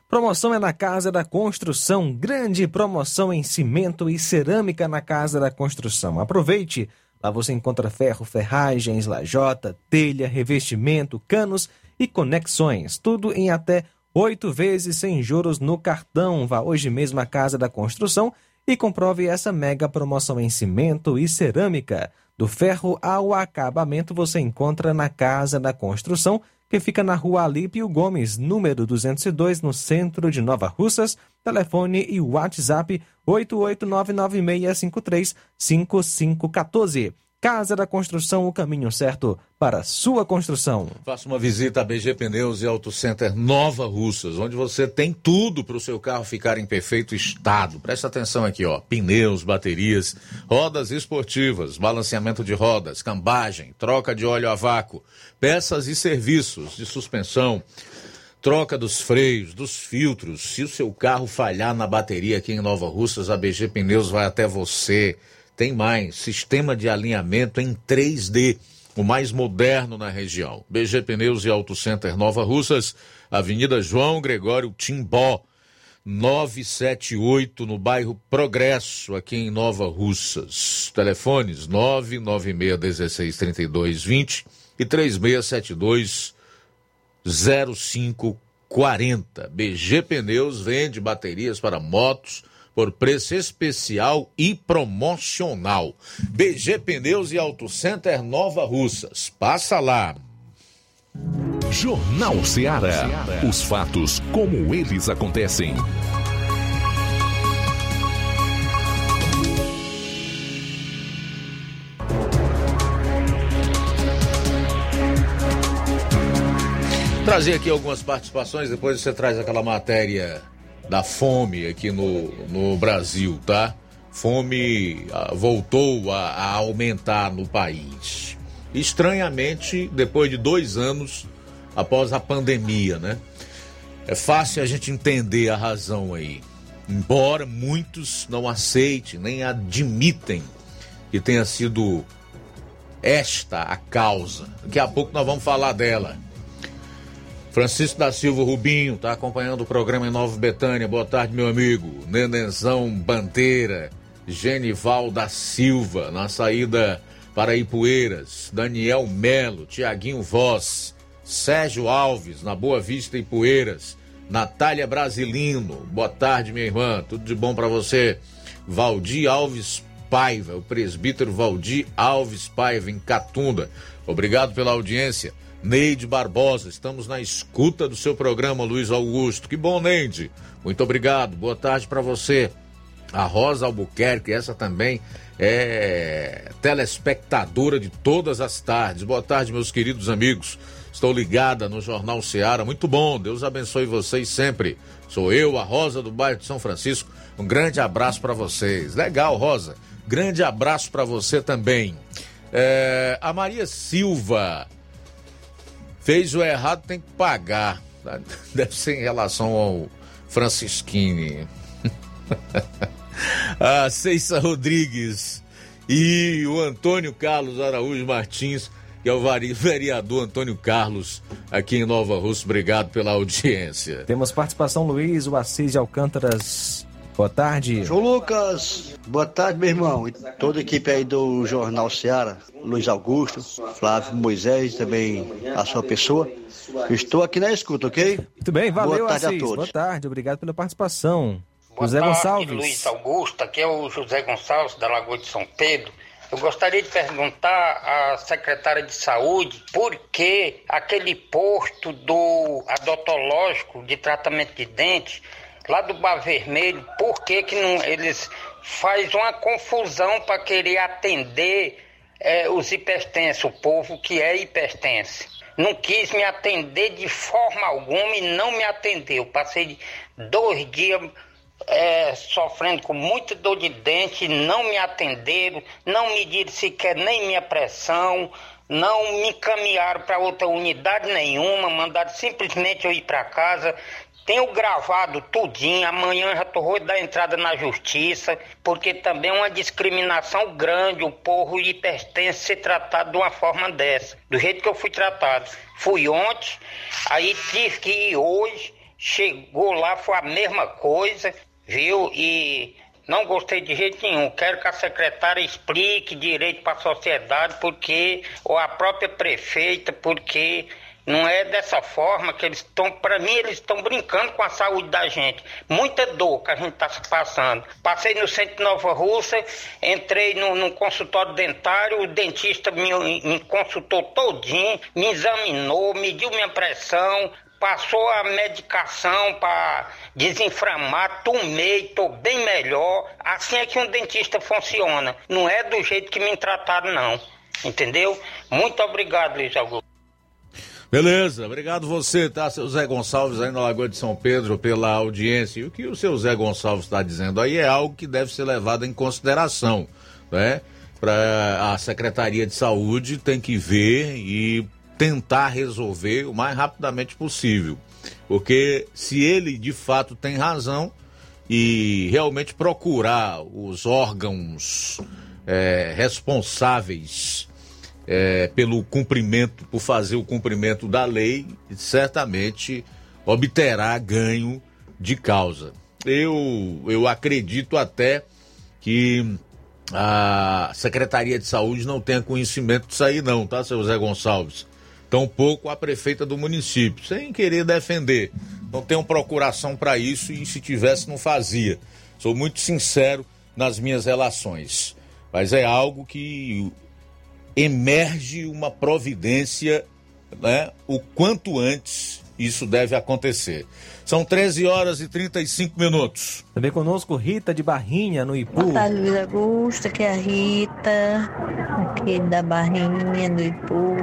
Speaker 2: Promoção é na Casa da Construção. Grande promoção em cimento e cerâmica na Casa da Construção. Aproveite! Lá você encontra ferro, ferragens, lajota, telha, revestimento, canos e conexões. Tudo em até oito vezes sem juros no cartão. Vá hoje mesmo à Casa da Construção e comprove essa mega promoção em cimento e cerâmica. Do ferro ao acabamento você encontra na Casa da Construção, que fica na rua Alípio Gomes, número 202, no centro de Nova Russas. Telefone e WhatsApp 88996535514. Casa da Construção, o caminho certo para sua construção.
Speaker 1: Faça uma visita a BG Pneus e Auto Center Nova Russas, onde você tem tudo para o seu carro ficar em perfeito estado. Presta atenção aqui, ó: pneus, baterias, rodas esportivas, balanceamento de rodas, cambagem, troca de óleo a vácuo, peças e serviços de suspensão troca dos freios, dos filtros. Se o seu carro falhar na bateria aqui em Nova Russas, a BG Pneus vai até você. Tem mais, sistema de alinhamento em 3D, o mais moderno na região. BG Pneus e Auto Center Nova Russas, Avenida João Gregório Timbó, 978, no bairro Progresso, aqui em Nova Russas. Telefones 996163220 e 3672 0540. BG Pneus vende baterias para motos por preço especial e promocional. BG Pneus e Auto Center Nova Russas. Passa lá.
Speaker 17: Jornal Ceará. Os fatos como eles acontecem.
Speaker 1: Trazer aqui algumas participações, depois você traz aquela matéria da fome aqui no, no Brasil, tá? Fome ah, voltou a, a aumentar no país. Estranhamente, depois de dois anos após a pandemia, né? É fácil a gente entender a razão aí. Embora muitos não aceitem nem admitem que tenha sido esta a causa. Daqui a pouco nós vamos falar dela. Francisco da Silva Rubinho está acompanhando o programa em Nova Betânia. Boa tarde, meu amigo. Nenenzão Bandeira, Genival da Silva, na saída para Ipueiras. Daniel Melo, Tiaguinho Voz, Sérgio Alves, na Boa Vista Ipueiras. Natália Brasilino, boa tarde, minha irmã. Tudo de bom para você. Valdir Alves Paiva, o presbítero Valdir Alves Paiva, em Catunda. Obrigado pela audiência. Neide Barbosa, estamos na escuta do seu programa, Luiz Augusto. Que bom, Neide. Muito obrigado. Boa tarde para você. A Rosa Albuquerque, essa também é telespectadora de todas as tardes. Boa tarde, meus queridos amigos. Estou ligada no Jornal Seara. Muito bom. Deus abençoe vocês sempre. Sou eu, a Rosa do bairro de São Francisco. Um grande abraço para vocês. Legal, Rosa. Grande abraço para você também. É, a Maria Silva fez o errado, tem que pagar. *laughs* Deve ser em relação ao Francisquini. *laughs* a Ceissa Rodrigues e o Antônio Carlos Araújo Martins, que é o *laughs* vereador Antônio Carlos, aqui em Nova Rússia. Obrigado pela audiência.
Speaker 2: Temos participação, Luiz, o Assis de Alcântaras. Boa tarde.
Speaker 22: João Lucas, boa tarde, meu irmão. E toda a equipe aí do Jornal Seara, Luiz Augusto, Flávio Moisés, também a sua pessoa. Estou aqui na escuta, ok?
Speaker 2: Muito bem, valeu,
Speaker 22: Boa tarde
Speaker 2: Assis.
Speaker 22: a todos.
Speaker 2: Boa tarde, obrigado pela participação.
Speaker 23: Boa
Speaker 2: José
Speaker 23: tarde,
Speaker 2: Gonçalves.
Speaker 23: Luiz Augusto, aqui é o José Gonçalves da Lagoa de São Pedro. Eu gostaria de perguntar à secretária de Saúde por que aquele posto do odontológico de tratamento de dente, lá do Bar Vermelho, por que, que não, eles faz uma confusão para querer atender eh, os hipertensos, o povo que é hipertenso. Não quis me atender de forma alguma e não me atendeu. Passei dois dias é, sofrendo com muita dor de dente, não me atenderam, não mediram sequer nem minha pressão, não me encaminharam para outra unidade nenhuma, mandaram simplesmente eu ir para casa. Tenho gravado tudinho, amanhã já estou da entrada na justiça, porque também é uma discriminação grande o povo hipertenso ser tratado de uma forma dessa, do jeito que eu fui tratado. Fui ontem, aí tive que ir hoje, chegou lá, foi a mesma coisa, viu? E não gostei de jeito nenhum. Quero que a secretária explique direito para a sociedade, porque, ou a própria prefeita, porque não é dessa forma que eles estão, para mim, eles estão brincando com a saúde da gente. Muita dor que a gente está passando. Passei no centro de Nova Russa, entrei no, no consultório dentário, o dentista me, me consultou todinho, me examinou, mediu minha pressão, passou a medicação para desinflamar, tomei, estou bem melhor. Assim é que um dentista funciona. Não é do jeito que me trataram, não. Entendeu? Muito obrigado, Luiz Augusto.
Speaker 1: Beleza, obrigado você, tá, seu Zé Gonçalves aí na Lagoa de São Pedro, pela audiência. E o que o seu Zé Gonçalves está dizendo aí é algo que deve ser levado em consideração, né? Para a Secretaria de Saúde tem que ver e tentar resolver o mais rapidamente possível. Porque se ele de fato tem razão e realmente procurar os órgãos é, responsáveis é, pelo cumprimento, por fazer o cumprimento da lei, certamente obterá ganho de causa. Eu, eu acredito até que a Secretaria de Saúde não tenha conhecimento disso aí não, tá, seu Zé Gonçalves? Tampouco a prefeita do município, sem querer defender. Não uma procuração para isso e se tivesse não fazia. Sou muito sincero nas minhas relações. Mas é algo que emerge uma providência, né, o quanto antes isso deve acontecer. São 13 horas e 35 minutos.
Speaker 2: Também conosco Rita de Barrinha, no Ipu.
Speaker 24: Boa tarde, Luiz Augusto, aqui é a Rita, aqui da Barrinha, do Ipu.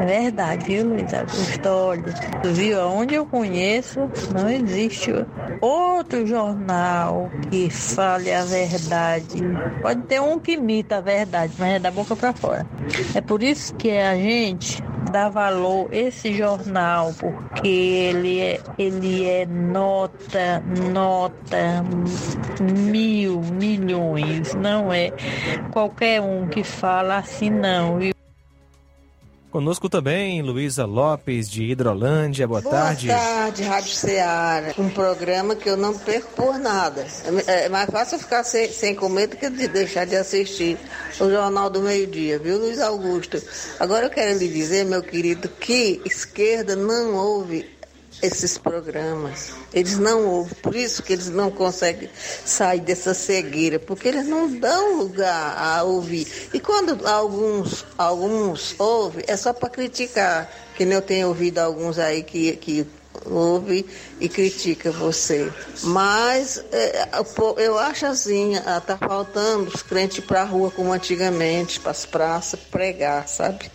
Speaker 24: É verdade, viu, Luiz Augusto? Olha, tu viu, aonde eu conheço, não existe outro jornal que fale a verdade. Pode ter um que imita a verdade, mas é da boca para fora. É por isso que a gente dá valor a esse jornal, porque ele é, ele é nota, nota mil, milhões, não é qualquer um que fala assim não. viu?
Speaker 2: Conosco também Luísa Lopes, de Hidrolândia. Boa, tarde.
Speaker 25: Boa tarde, Rádio Ceará. Um programa que eu não perco por nada. É é mais fácil ficar sem, sem comer do que de deixar de assistir o Jornal do Meio Dia, viu, Luiz Augusto? Agora eu quero lhe dizer, meu querido, que esquerda não ouve esses programas. Eles não ouvem, por isso que eles não conseguem sair dessa cegueira, porque eles não dão lugar a ouvir. E quando alguns, alguns ouvem, é só para criticar, que nem eu tenho ouvido alguns aí que, que ouve e critica você. Mas é, eu acho assim, tá faltando os crentes para a rua como antigamente, para as praças, pregar, sabe?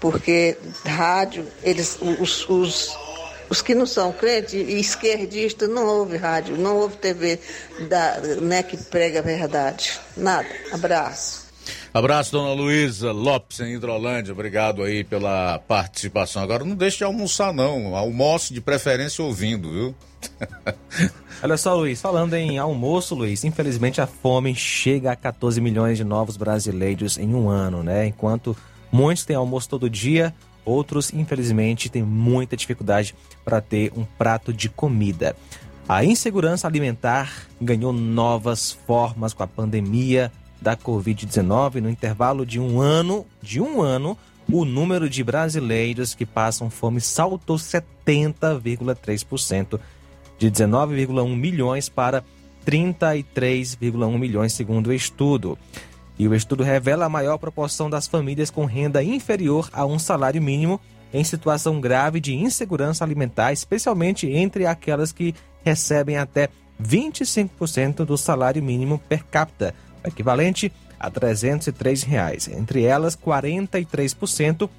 Speaker 25: Porque rádio, eles, os, os, os que não são crentes e esquerdistas não ouvem rádio, não ouvem TV da, né, que prega a verdade. Nada. Abraço.
Speaker 1: Abraço, dona Luísa Lopes, em Hidrolândia. Obrigado aí pela participação. Agora não deixe de almoçar, não. Almoço de preferência ouvindo, viu? *laughs*
Speaker 2: Olha só, Luiz, falando em almoço, Luiz, infelizmente a fome chega a 14 milhões de novos brasileiros em um ano, né? Enquanto muitos têm almoço todo dia, outros, infelizmente, têm muita dificuldade para ter um prato de comida. A insegurança alimentar ganhou novas formas com a pandemia da Covid-19, no intervalo de um ano, de um ano, o número de brasileiros que passam fome saltou 70,3%, de 19,1 milhões para 33,1 milhões, segundo o estudo. E o estudo revela a maior proporção das famílias com renda inferior a um salário mínimo em situação grave de insegurança alimentar, especialmente entre aquelas que recebem até 25% do salário mínimo per capita, equivalente a 303 reais. Entre elas, 43%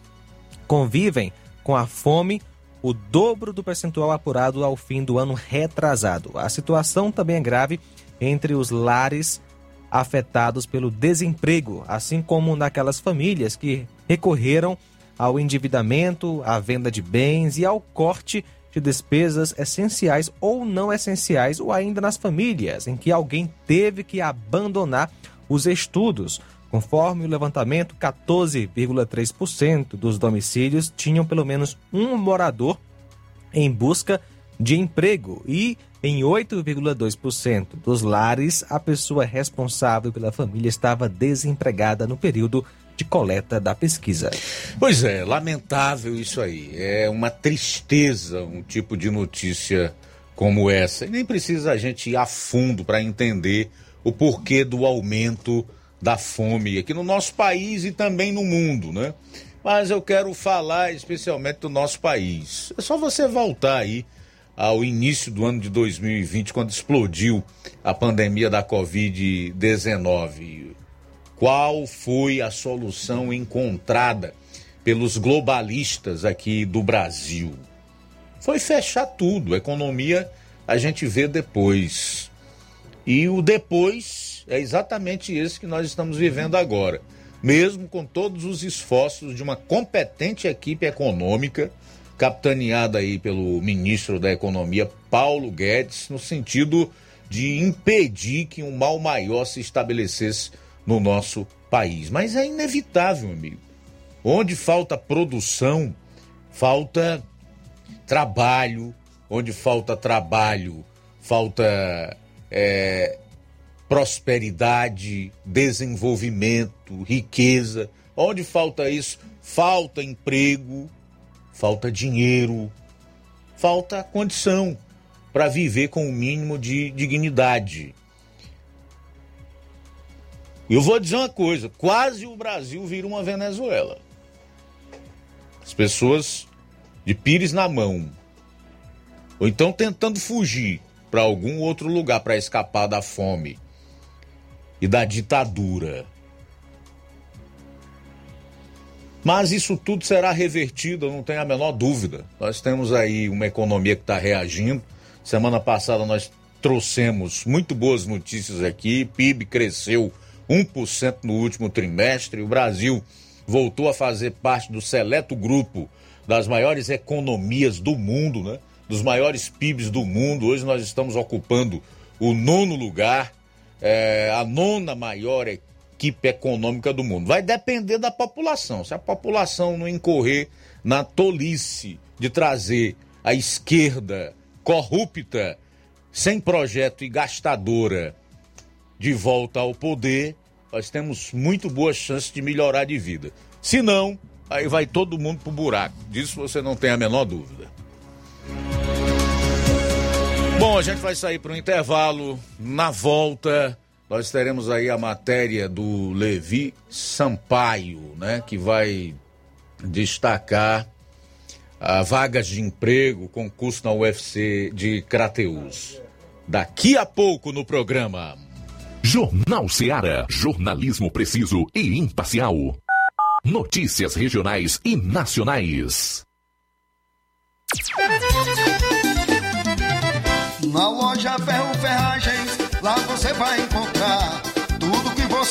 Speaker 2: convivem com a fome, o dobro do percentual apurado ao fim do ano retrasado. A situação também é grave entre os lares afetados pelo desemprego, assim como naquelas famílias que recorreram ao endividamento, à venda de bens e ao corte de despesas essenciais ou não essenciais, ou ainda nas famílias em que alguém teve que abandonar os estudos. Conforme o levantamento, 14,3% dos domicílios tinham pelo menos um morador em busca de emprego e em 8,2% dos lares a pessoa responsável pela família estava desempregada no período de coleta da pesquisa.
Speaker 1: Pois é, lamentável isso aí. É uma tristeza um tipo de notícia como essa. E nem precisa a gente ir a fundo para entender o porquê do aumento da fome aqui no nosso país e também no mundo, né? Mas eu quero falar especialmente do nosso país. É só você voltar aí ao início do ano de 2020, quando explodiu a pandemia da Covid-19 qual foi a solução encontrada pelos globalistas aqui do Brasil? Foi fechar tudo. A economia a gente vê depois. E o depois é exatamente esse que nós estamos vivendo agora. Mesmo com todos os esforços de uma competente equipe econômica, capitaneada aí pelo ministro da Economia, Paulo Guedes, no sentido de impedir que um mal maior se estabelecesse no nosso país. Mas é inevitável, amigo. Onde falta produção, falta trabalho. Onde falta trabalho, falta é, prosperidade, desenvolvimento, riqueza. Onde falta isso, falta emprego, falta dinheiro, falta condição para viver com o um mínimo de dignidade. Eu vou dizer uma coisa: quase o Brasil vira uma Venezuela. As pessoas de pires na mão, ou então tentando fugir para algum outro lugar para escapar da fome e da ditadura. Mas isso tudo será revertido, não tenho a menor dúvida. Nós temos aí uma economia que está reagindo. Semana passada nós trouxemos muito boas notícias aqui. PIB cresceu 1% no último trimestre. O Brasil voltou a fazer parte do seleto grupo das maiores economias do mundo, né? dos maiores PIBs do mundo. Hoje nós estamos ocupando o nono lugar, é, a nona maior equipe econômica do mundo. Vai depender da população. Se a população não incorrer na tolice de trazer a esquerda corrupta, sem projeto e gastadora de volta ao poder, nós temos muito boas chances de melhorar de vida. Se não, aí vai todo mundo pro buraco. Disso você não tem a menor dúvida. Bom, a gente vai sair para o intervalo. Na volta, nós teremos aí a matéria do Levi Sampaio, né? Que vai destacar a vagas de emprego, concurso na UFC de Crateus. Daqui a pouco no programa.
Speaker 4: Jornal Seara. Jornalismo preciso e imparcial. Notícias regionais e nacionais.
Speaker 26: Na loja Ferro Ferragens, lá você vai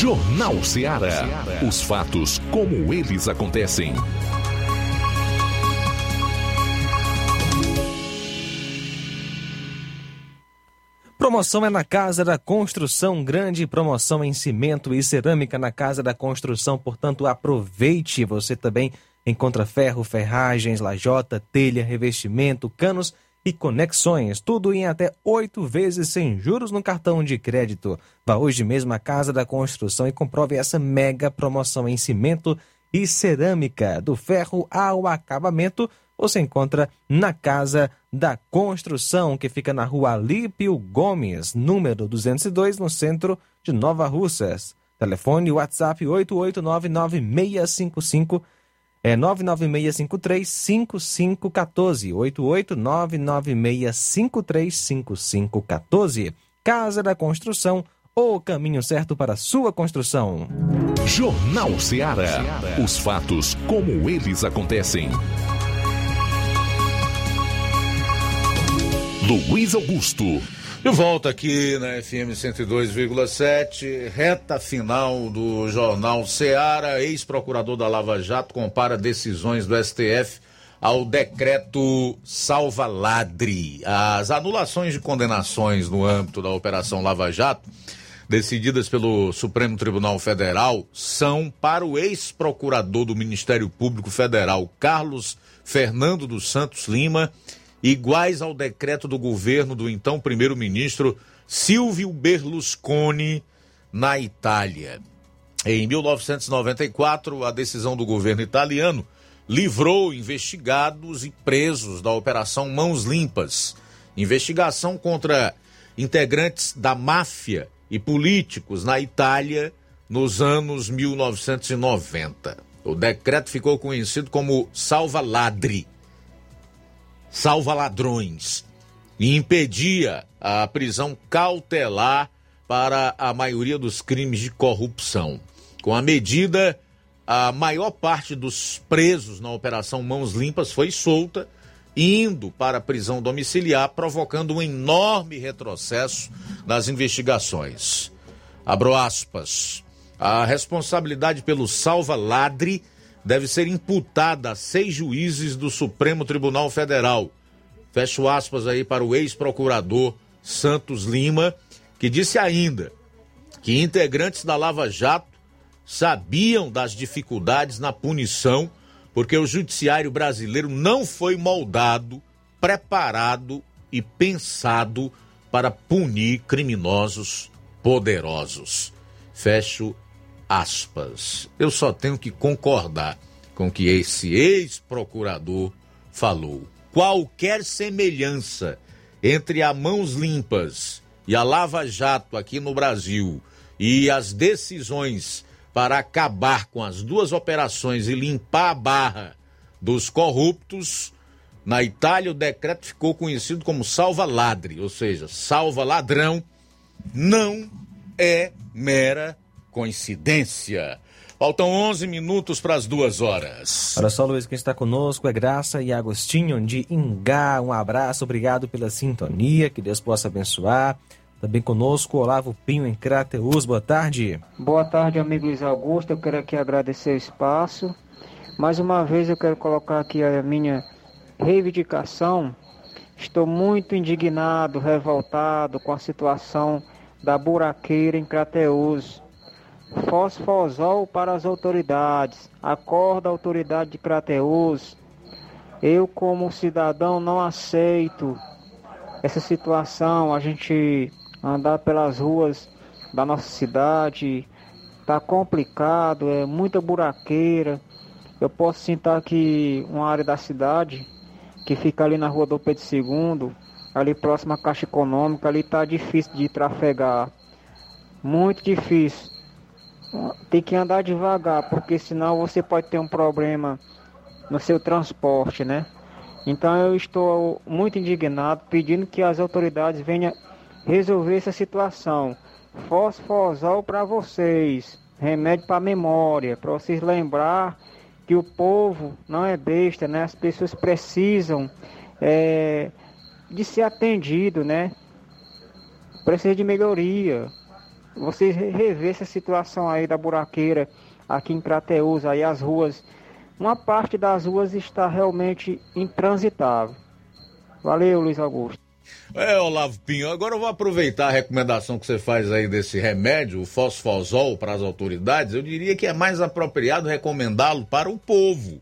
Speaker 4: Jornal Seara. Os fatos como eles acontecem.
Speaker 2: Promoção é na Casa da Construção, grande promoção em cimento e cerâmica na Casa da Construção, portanto aproveite. Você também encontra ferro, ferragens, lajota, telha, revestimento, canos e conexões, tudo em até oito vezes sem juros no cartão de crédito. Vá hoje mesmo à Casa da Construção e comprove essa mega promoção em cimento e cerâmica, do ferro ao acabamento. Você encontra na Casa da Construção, que fica na rua Alípio Gomes, número 202, no centro de Nova Russas. Telefone WhatsApp 8899655 é 996535514, 88 996535514. Casa da Construção, o caminho certo para sua construção.
Speaker 21: Jornal Ceará. Os fatos como eles acontecem. Luiz Augusto.
Speaker 1: De volta aqui na FM 102,7, reta final do Jornal Ceará. Ex-procurador da Lava Jato compara decisões do STF ao decreto Salva Ladre. As anulações de condenações no âmbito da Operação Lava Jato, decididas pelo Supremo Tribunal Federal, são para o ex-procurador do Ministério Público Federal, Carlos Fernando dos Santos Lima, iguais ao decreto do governo do então primeiro-ministro Silvio Berlusconi na Itália. Em 1994, a decisão do governo italiano livrou investigados e presos da Operação Mãos Limpas, investigação contra integrantes da máfia e políticos na Itália nos anos 1990. O decreto ficou conhecido como Salva Ladri, Salva Ladrões, e impedia a prisão cautelar para a maioria dos crimes de corrupção. Com a medida, a maior parte dos presos na Operação Mãos Limpas foi solta, indo para a prisão domiciliar, provocando um enorme retrocesso nas investigações. Abro aspas. A responsabilidade pelo salva-ladre deve ser imputada a seis juízes do Supremo Tribunal Federal. Fecho aspas aí para o ex-procurador Santos Lima, que disse ainda que integrantes da Lava Jato sabiam das dificuldades na punição, porque o judiciário brasileiro não foi moldado, preparado e pensado para punir criminosos poderosos. Fecho aspas. Eu só tenho que concordar com que esse ex-procurador falou. Qualquer semelhança entre a Mãos Limpas e a Lava Jato aqui no Brasil e as decisões para acabar com as duas operações e limpar a barra dos corruptos, na Itália o decreto ficou conhecido como salva-ladre, ou seja, salva-ladrão, não é mera coincidência. Faltam 11 minutos para as duas horas.
Speaker 2: Olha só, Luiz, quem está conosco é Graça e Agostinho de Ingá. Um abraço, obrigado pela sintonia, que Deus possa abençoar. Também conosco, Olavo Pinho em Crateus. Boa tarde.
Speaker 27: Boa tarde, amigo Luiz Augusto. Eu quero aqui agradecer o espaço. Mais uma vez eu quero colocar aqui a minha reivindicação. Estou muito indignado, revoltado com a situação da buraqueira em Crateus. Fosfosol para as autoridades. Acorda a autoridade de Crateus. Eu, como cidadão, não aceito essa situação. A gente andar pelas ruas da nossa cidade tá complicado, é muita buraqueira. Eu posso citar aqui uma área da cidade que fica ali na rua do Pedro II, ali próximo à Caixa Econômica, ali tá difícil de trafegar. Muito difícil. Tem que andar devagar, porque senão você pode ter um problema no seu transporte, né? Então eu estou muito indignado, pedindo que as autoridades venham resolver essa situação. Fosfosol para vocês, remédio para memória, para vocês lembrar que o povo não é besta, né? As pessoas precisam é, de ser atendido, né? Precisa de melhoria. Vocês rever essa situação aí da buraqueira aqui em Crateus, aí as ruas, uma parte das ruas está realmente intransitável. Valeu, Luiz Augusto.
Speaker 1: É, Olavo Pinho, agora eu vou aproveitar a recomendação que você faz aí desse remédio, o fosfosol, para as autoridades. Eu diria que é mais apropriado recomendá-lo para o povo.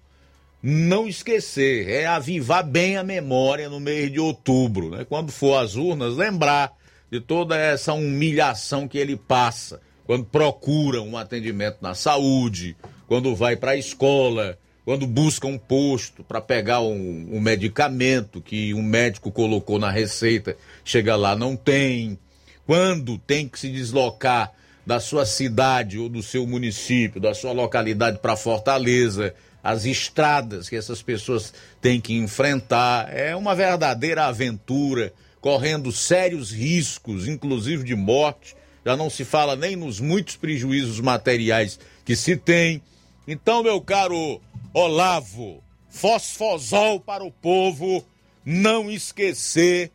Speaker 1: Não esquecer, é avivar bem a memória no mês de outubro, né? Quando for às urnas, lembrar de toda essa humilhação que ele passa quando procura um atendimento na saúde, quando vai para a escola, quando busca um posto para pegar um, um, medicamento que um médico colocou na receita, chega lá, não tem. Quando tem que se deslocar da sua cidade ou do seu município, da sua localidade para Fortaleza, as estradas que essas pessoas têm que enfrentar, é uma verdadeira aventura, correndo sérios riscos, inclusive de morte. já não se fala nem nos muitos prejuízos materiais que se tem. Então, meu caro Olavo, fosfosol para o povo não esquecer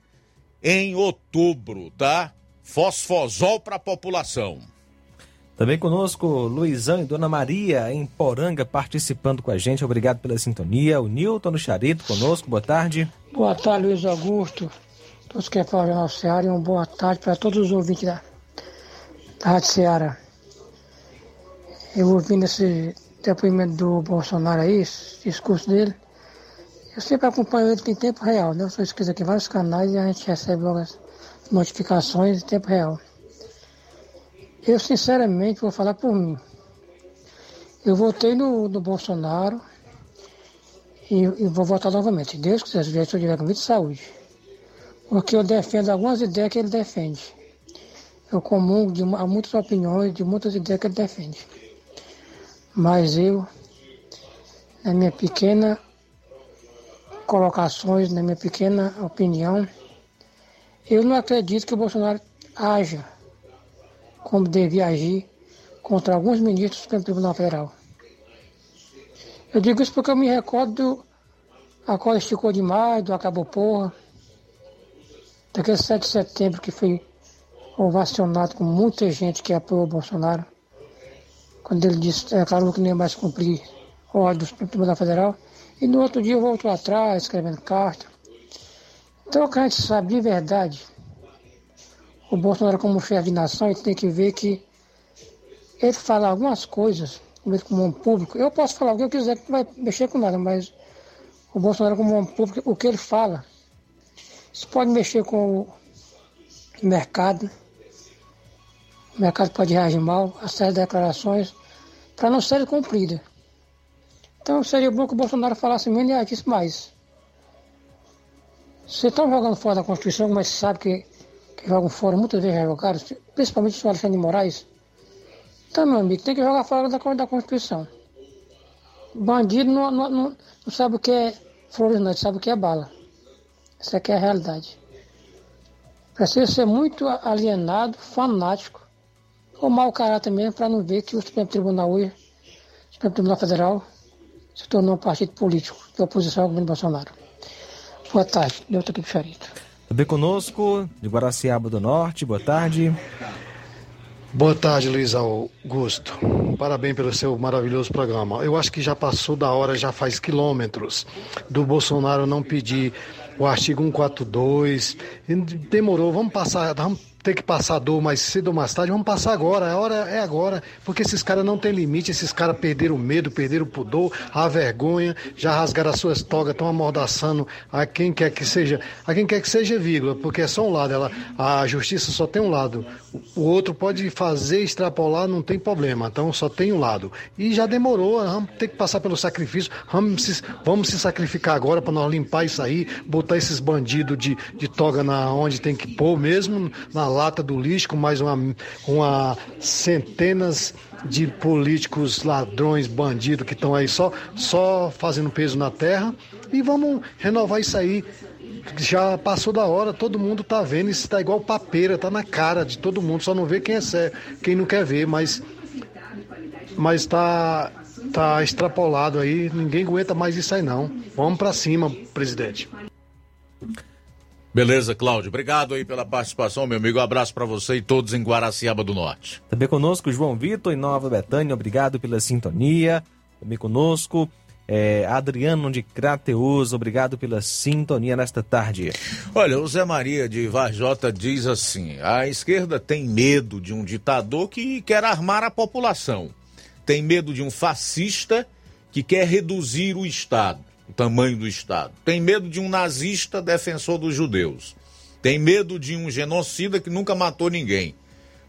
Speaker 1: em outubro, tá? Fosfosol para a população.
Speaker 2: Também conosco Luizão e Dona Maria em Poranga participando com a gente. Obrigado pela sintonia. O Nilton no Charito conosco. Boa tarde.
Speaker 28: Boa tarde, Luiz Augusto. Todos que falam Jornal Seara e uma boa tarde para todos os ouvintes da, da Rádio Seara. Eu ouvindo esse depoimento do Bolsonaro aí, esse discurso dele, eu sempre acompanho ele em tempo real, né? Eu sou inscrito aqui em vários canais e a gente recebe logo as notificações em tempo real. Eu, sinceramente, vou falar por mim. Eu votei no, no Bolsonaro e, e vou votar novamente. Deus quiser, se eu tiver com de saúde. Porque eu defendo algumas ideias que ele defende. Eu comungo de muitas opiniões, de muitas ideias que ele defende. Mas eu, na minha pequena colocações, na minha pequena opinião, eu não acredito que o Bolsonaro haja como devia agir contra alguns ministros do Tribunal Federal. Eu digo isso porque eu me recordo do a coisa esticou demais, do acabou porra, daquele 7 de setembro que foi ovacionado com muita gente que apoiou o Bolsonaro, quando ele disse, é claro que nem mais cumprir ordens do Tribunal Federal, e no outro dia voltou atrás, escrevendo carta. Então, o que a gente sabe de verdade, o Bolsonaro como chefe de nação, ele tem que ver que ele fala algumas coisas, como um público, eu posso falar o que eu quiser, que não vai mexer com nada, mas o Bolsonaro como um público, o que ele fala, isso pode mexer com o mercado, o mercado pode reagir mal a certas declarações para não serem cumpridas. Então seria bom que o Bolsonaro falasse menos e agisse mais. Vocês estão jogando fora da Constituição, mas sabe que, que jogam fora muitas vezes revogaram, principalmente o Alexandre de Moraes. Então, meu amigo, tem que jogar fora da, da Constituição. Bandido não, não, não, não sabe o que é flores, sabe o que é bala. Essa aqui é a realidade. Precisa ser muito alienado, fanático, ou mau caráter mesmo, para não ver que o Supremo Tribunal hoje, o Supremo Tribunal Federal, se tornou um partido político de oposição ao governo Bolsonaro. Boa tarde, Neuto aqui do Charito.
Speaker 2: Também conosco, de Guaraciaba do Norte, boa tarde.
Speaker 29: Boa tarde, Luiz Augusto. Parabéns pelo seu maravilhoso programa. Eu acho que já passou da hora, já faz quilômetros, do Bolsonaro não pedir o artigo 142. Demorou, vamos passar, vamos ter que passar dor mais cedo ou mais tarde, vamos passar agora, a hora é agora, porque esses caras não têm limite, esses caras perderam o medo, perderam o pudor, a vergonha, já rasgaram as suas togas, estão amordaçando a quem quer que seja, a quem quer que seja, vírgula, porque é só um lado, ela, a justiça só tem um lado, o outro pode fazer, extrapolar, não tem problema, então só tem um lado. E já demorou, vamos ter que passar pelo sacrifício, vamos se, vamos se sacrificar agora para nós limpar isso aí, botar esses bandidos de, de toga na onde tem que pôr mesmo, na lata do lixo com mais uma, uma centenas de políticos ladrões, bandidos que estão aí só, só fazendo peso na terra e vamos renovar isso aí. Já passou da hora, todo mundo tá vendo, isso tá igual papeira, tá na cara de todo mundo, só não vê quem é sério, quem não quer ver, mas mas tá tá extrapolado aí, ninguém aguenta mais isso aí não. Vamos para cima, presidente.
Speaker 1: Beleza, Cláudio. Obrigado aí pela participação, meu amigo. Um abraço para você e todos em Guaraciaba do Norte.
Speaker 2: Também conosco João Vitor em Nova Betânia. Obrigado pela sintonia. Também conosco é, Adriano de Crateus. Obrigado pela sintonia nesta tarde.
Speaker 1: Olha, o Zé Maria de Varjota diz assim: a esquerda tem medo de um ditador que quer armar a população. Tem medo de um fascista que quer reduzir o Estado tamanho do Estado. Tem medo de um nazista defensor dos judeus. Tem medo de um genocida que nunca matou ninguém.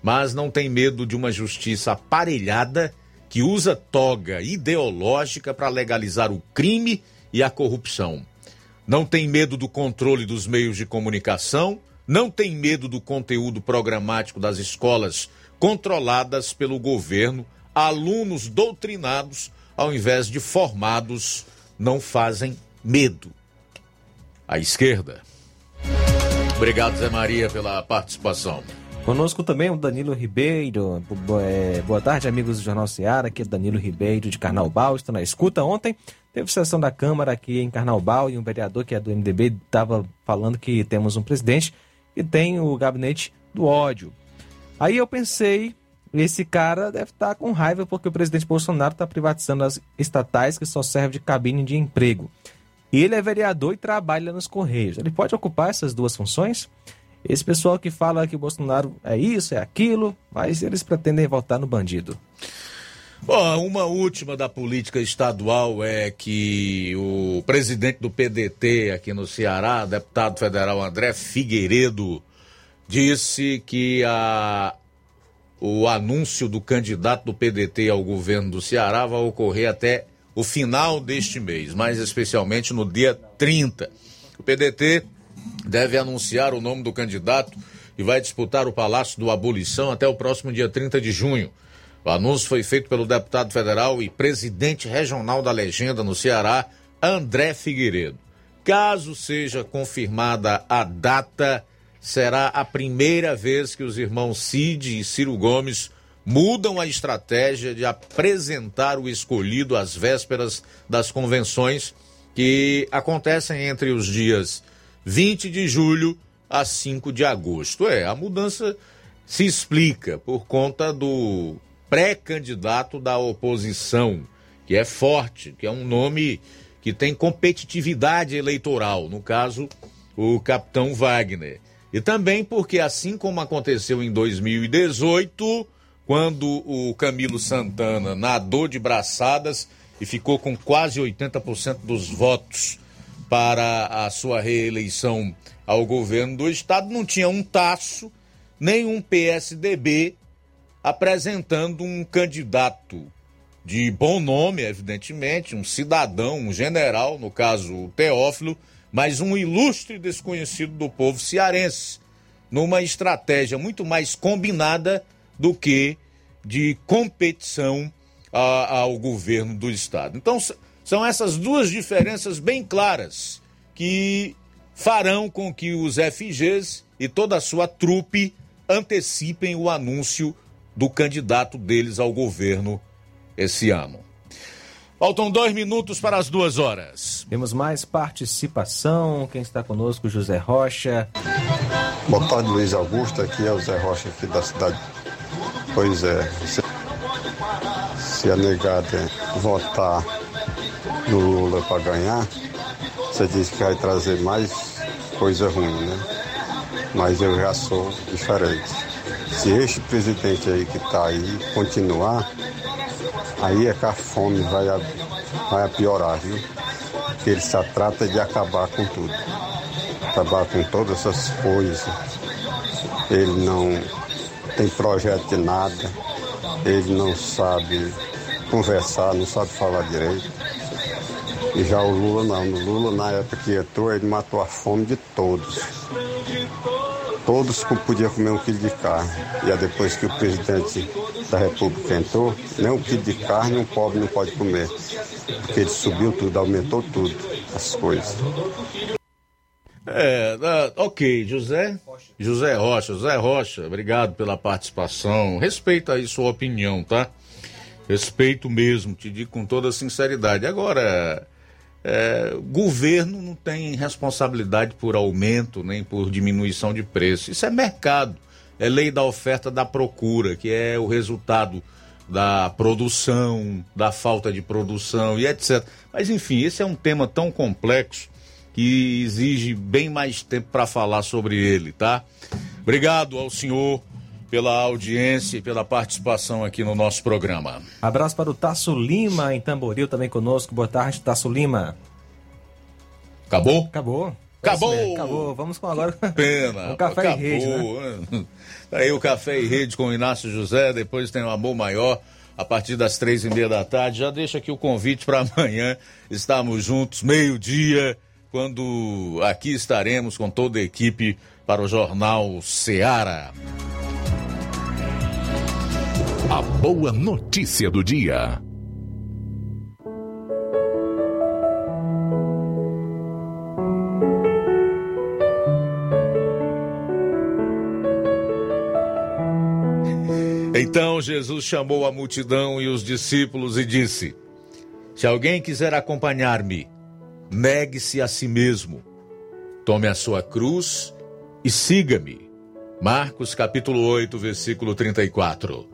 Speaker 1: Mas não tem medo de uma justiça aparelhada que usa toga ideológica para legalizar o crime e a corrupção. Não tem medo do controle dos meios de comunicação, não tem medo do conteúdo programático das escolas controladas pelo governo, alunos doutrinados ao invés de formados não fazem medo. A esquerda. Obrigado, Zé Maria, pela participação.
Speaker 2: Conosco também o Danilo Ribeiro. É, Boa tarde, amigos do Jornal Seara. Aqui é Danilo Ribeiro de Carnaubal. Estou na escuta. Ontem teve sessão da Câmara aqui em Carnaubal e um vereador que é do MDB estava falando que temos um presidente e tem o gabinete do ódio. Aí eu pensei, esse cara deve estar com raiva porque o presidente Bolsonaro está privatizando as estatais que só servem de cabine de emprego. E ele é vereador e trabalha nos Correios. Ele pode ocupar essas duas funções? Esse pessoal que fala que o Bolsonaro é isso, é aquilo, mas eles pretendem votar no bandido.
Speaker 1: Bom, uma última da política estadual é que o presidente do PDT aqui no Ceará, deputado federal André Figueiredo, disse que a, o anúncio do candidato do PDT ao governo do Ceará vai ocorrer até o final deste mês, mais especialmente no dia 30. O PDT deve anunciar o nome do candidato e vai disputar o Palácio do Abolição até o próximo dia 30 de junho. O anúncio foi feito pelo deputado federal e presidente regional da legenda no Ceará, André Figueiredo. Caso seja confirmada a data, será a primeira vez que os irmãos Cid e Ciro Gomes mudam a estratégia de apresentar o escolhido às vésperas das convenções que acontecem entre os dias 20 de julho a 5 de agosto. É, a mudança se explica por conta do pré-candidato da oposição, que é forte, que é um nome que tem competitividade eleitoral, no caso, o capitão Wagner. E também porque, assim como aconteceu em 2018, quando o Camilo Santana nadou de braçadas e ficou com quase 80% dos votos para a sua reeleição ao governo do estado, não tinha um taço, nem um PSDB apresentando um candidato de bom nome, evidentemente, um cidadão, um general, no caso o Teófilo, mas um ilustre desconhecido do povo cearense, numa estratégia muito mais combinada do que de competição a- ao governo do estado. Então são essas duas diferenças bem claras que farão com que os FGs e toda a sua trupe antecipem o anúncio do candidato deles ao governo esse ano. Faltam dois minutos para as duas horas.
Speaker 2: Temos mais participação. Quem está conosco, José Rocha.
Speaker 30: Boa tarde, Luiz Augusto. Aqui é o Zé Rocha, aqui da cidade. Pois é, se, se a negada votar no Lula para ganhar, você diz que vai trazer mais coisa ruim, né? Mas eu já sou diferente. Se este presidente aí que está aí continuar, aí é que a fome vai, a- vai a piorar, viu? Porque ele só trata de acabar com tudo. Acabar com todas essas coisas. Ele não tem projeto de nada. Ele não sabe conversar, não sabe falar direito. E já o Lula não. O Lula, na época que entrou, ele matou a fome de todos. Todos podiam comer um quilo de carne. E aí depois que o presidente da República entrou, nem um quilo de carne um pobre não pode comer. Porque ele subiu tudo, aumentou tudo, as coisas.
Speaker 1: É, ok, José. José Rocha, José Rocha, obrigado pela participação. Respeita aí sua opinião, tá? Respeito mesmo, te digo com toda sinceridade. Agora, é, governo não tem responsabilidade por aumento nem por diminuição de preço. Isso é mercado. É lei da oferta da procura, que é o resultado da produção, da falta de produção e etc. Mas enfim, esse é um tema tão complexo que exige bem mais tempo para falar sobre ele, tá? Obrigado ao senhor pela audiência e pela participação aqui no nosso programa.
Speaker 2: Abraço para o Tasso Lima, em Tamboril, também conosco. Boa tarde, Tasso Lima.
Speaker 1: Acabou?
Speaker 2: Acabou.
Speaker 1: Acabou!
Speaker 2: É Acabou. Vamos com agora.
Speaker 1: Pena. *laughs*
Speaker 2: Um café
Speaker 1: acabou.
Speaker 2: em rede, né? *laughs*
Speaker 1: Tá Aí o Café em Rede com o Inácio José, depois tem o Amor Maior, a partir das três e meia da tarde. Já deixa aqui o convite para *laughs* amanhã estarmos juntos, meio-dia, quando aqui estaremos com toda a equipe para o Jornal Seara.
Speaker 17: A boa notícia do dia.
Speaker 1: Então Jesus chamou a multidão e os discípulos e disse: Se alguém quiser acompanhar-me, negue-se a si mesmo, tome a sua cruz e siga-me. Marcos capítulo 8, versículo 34.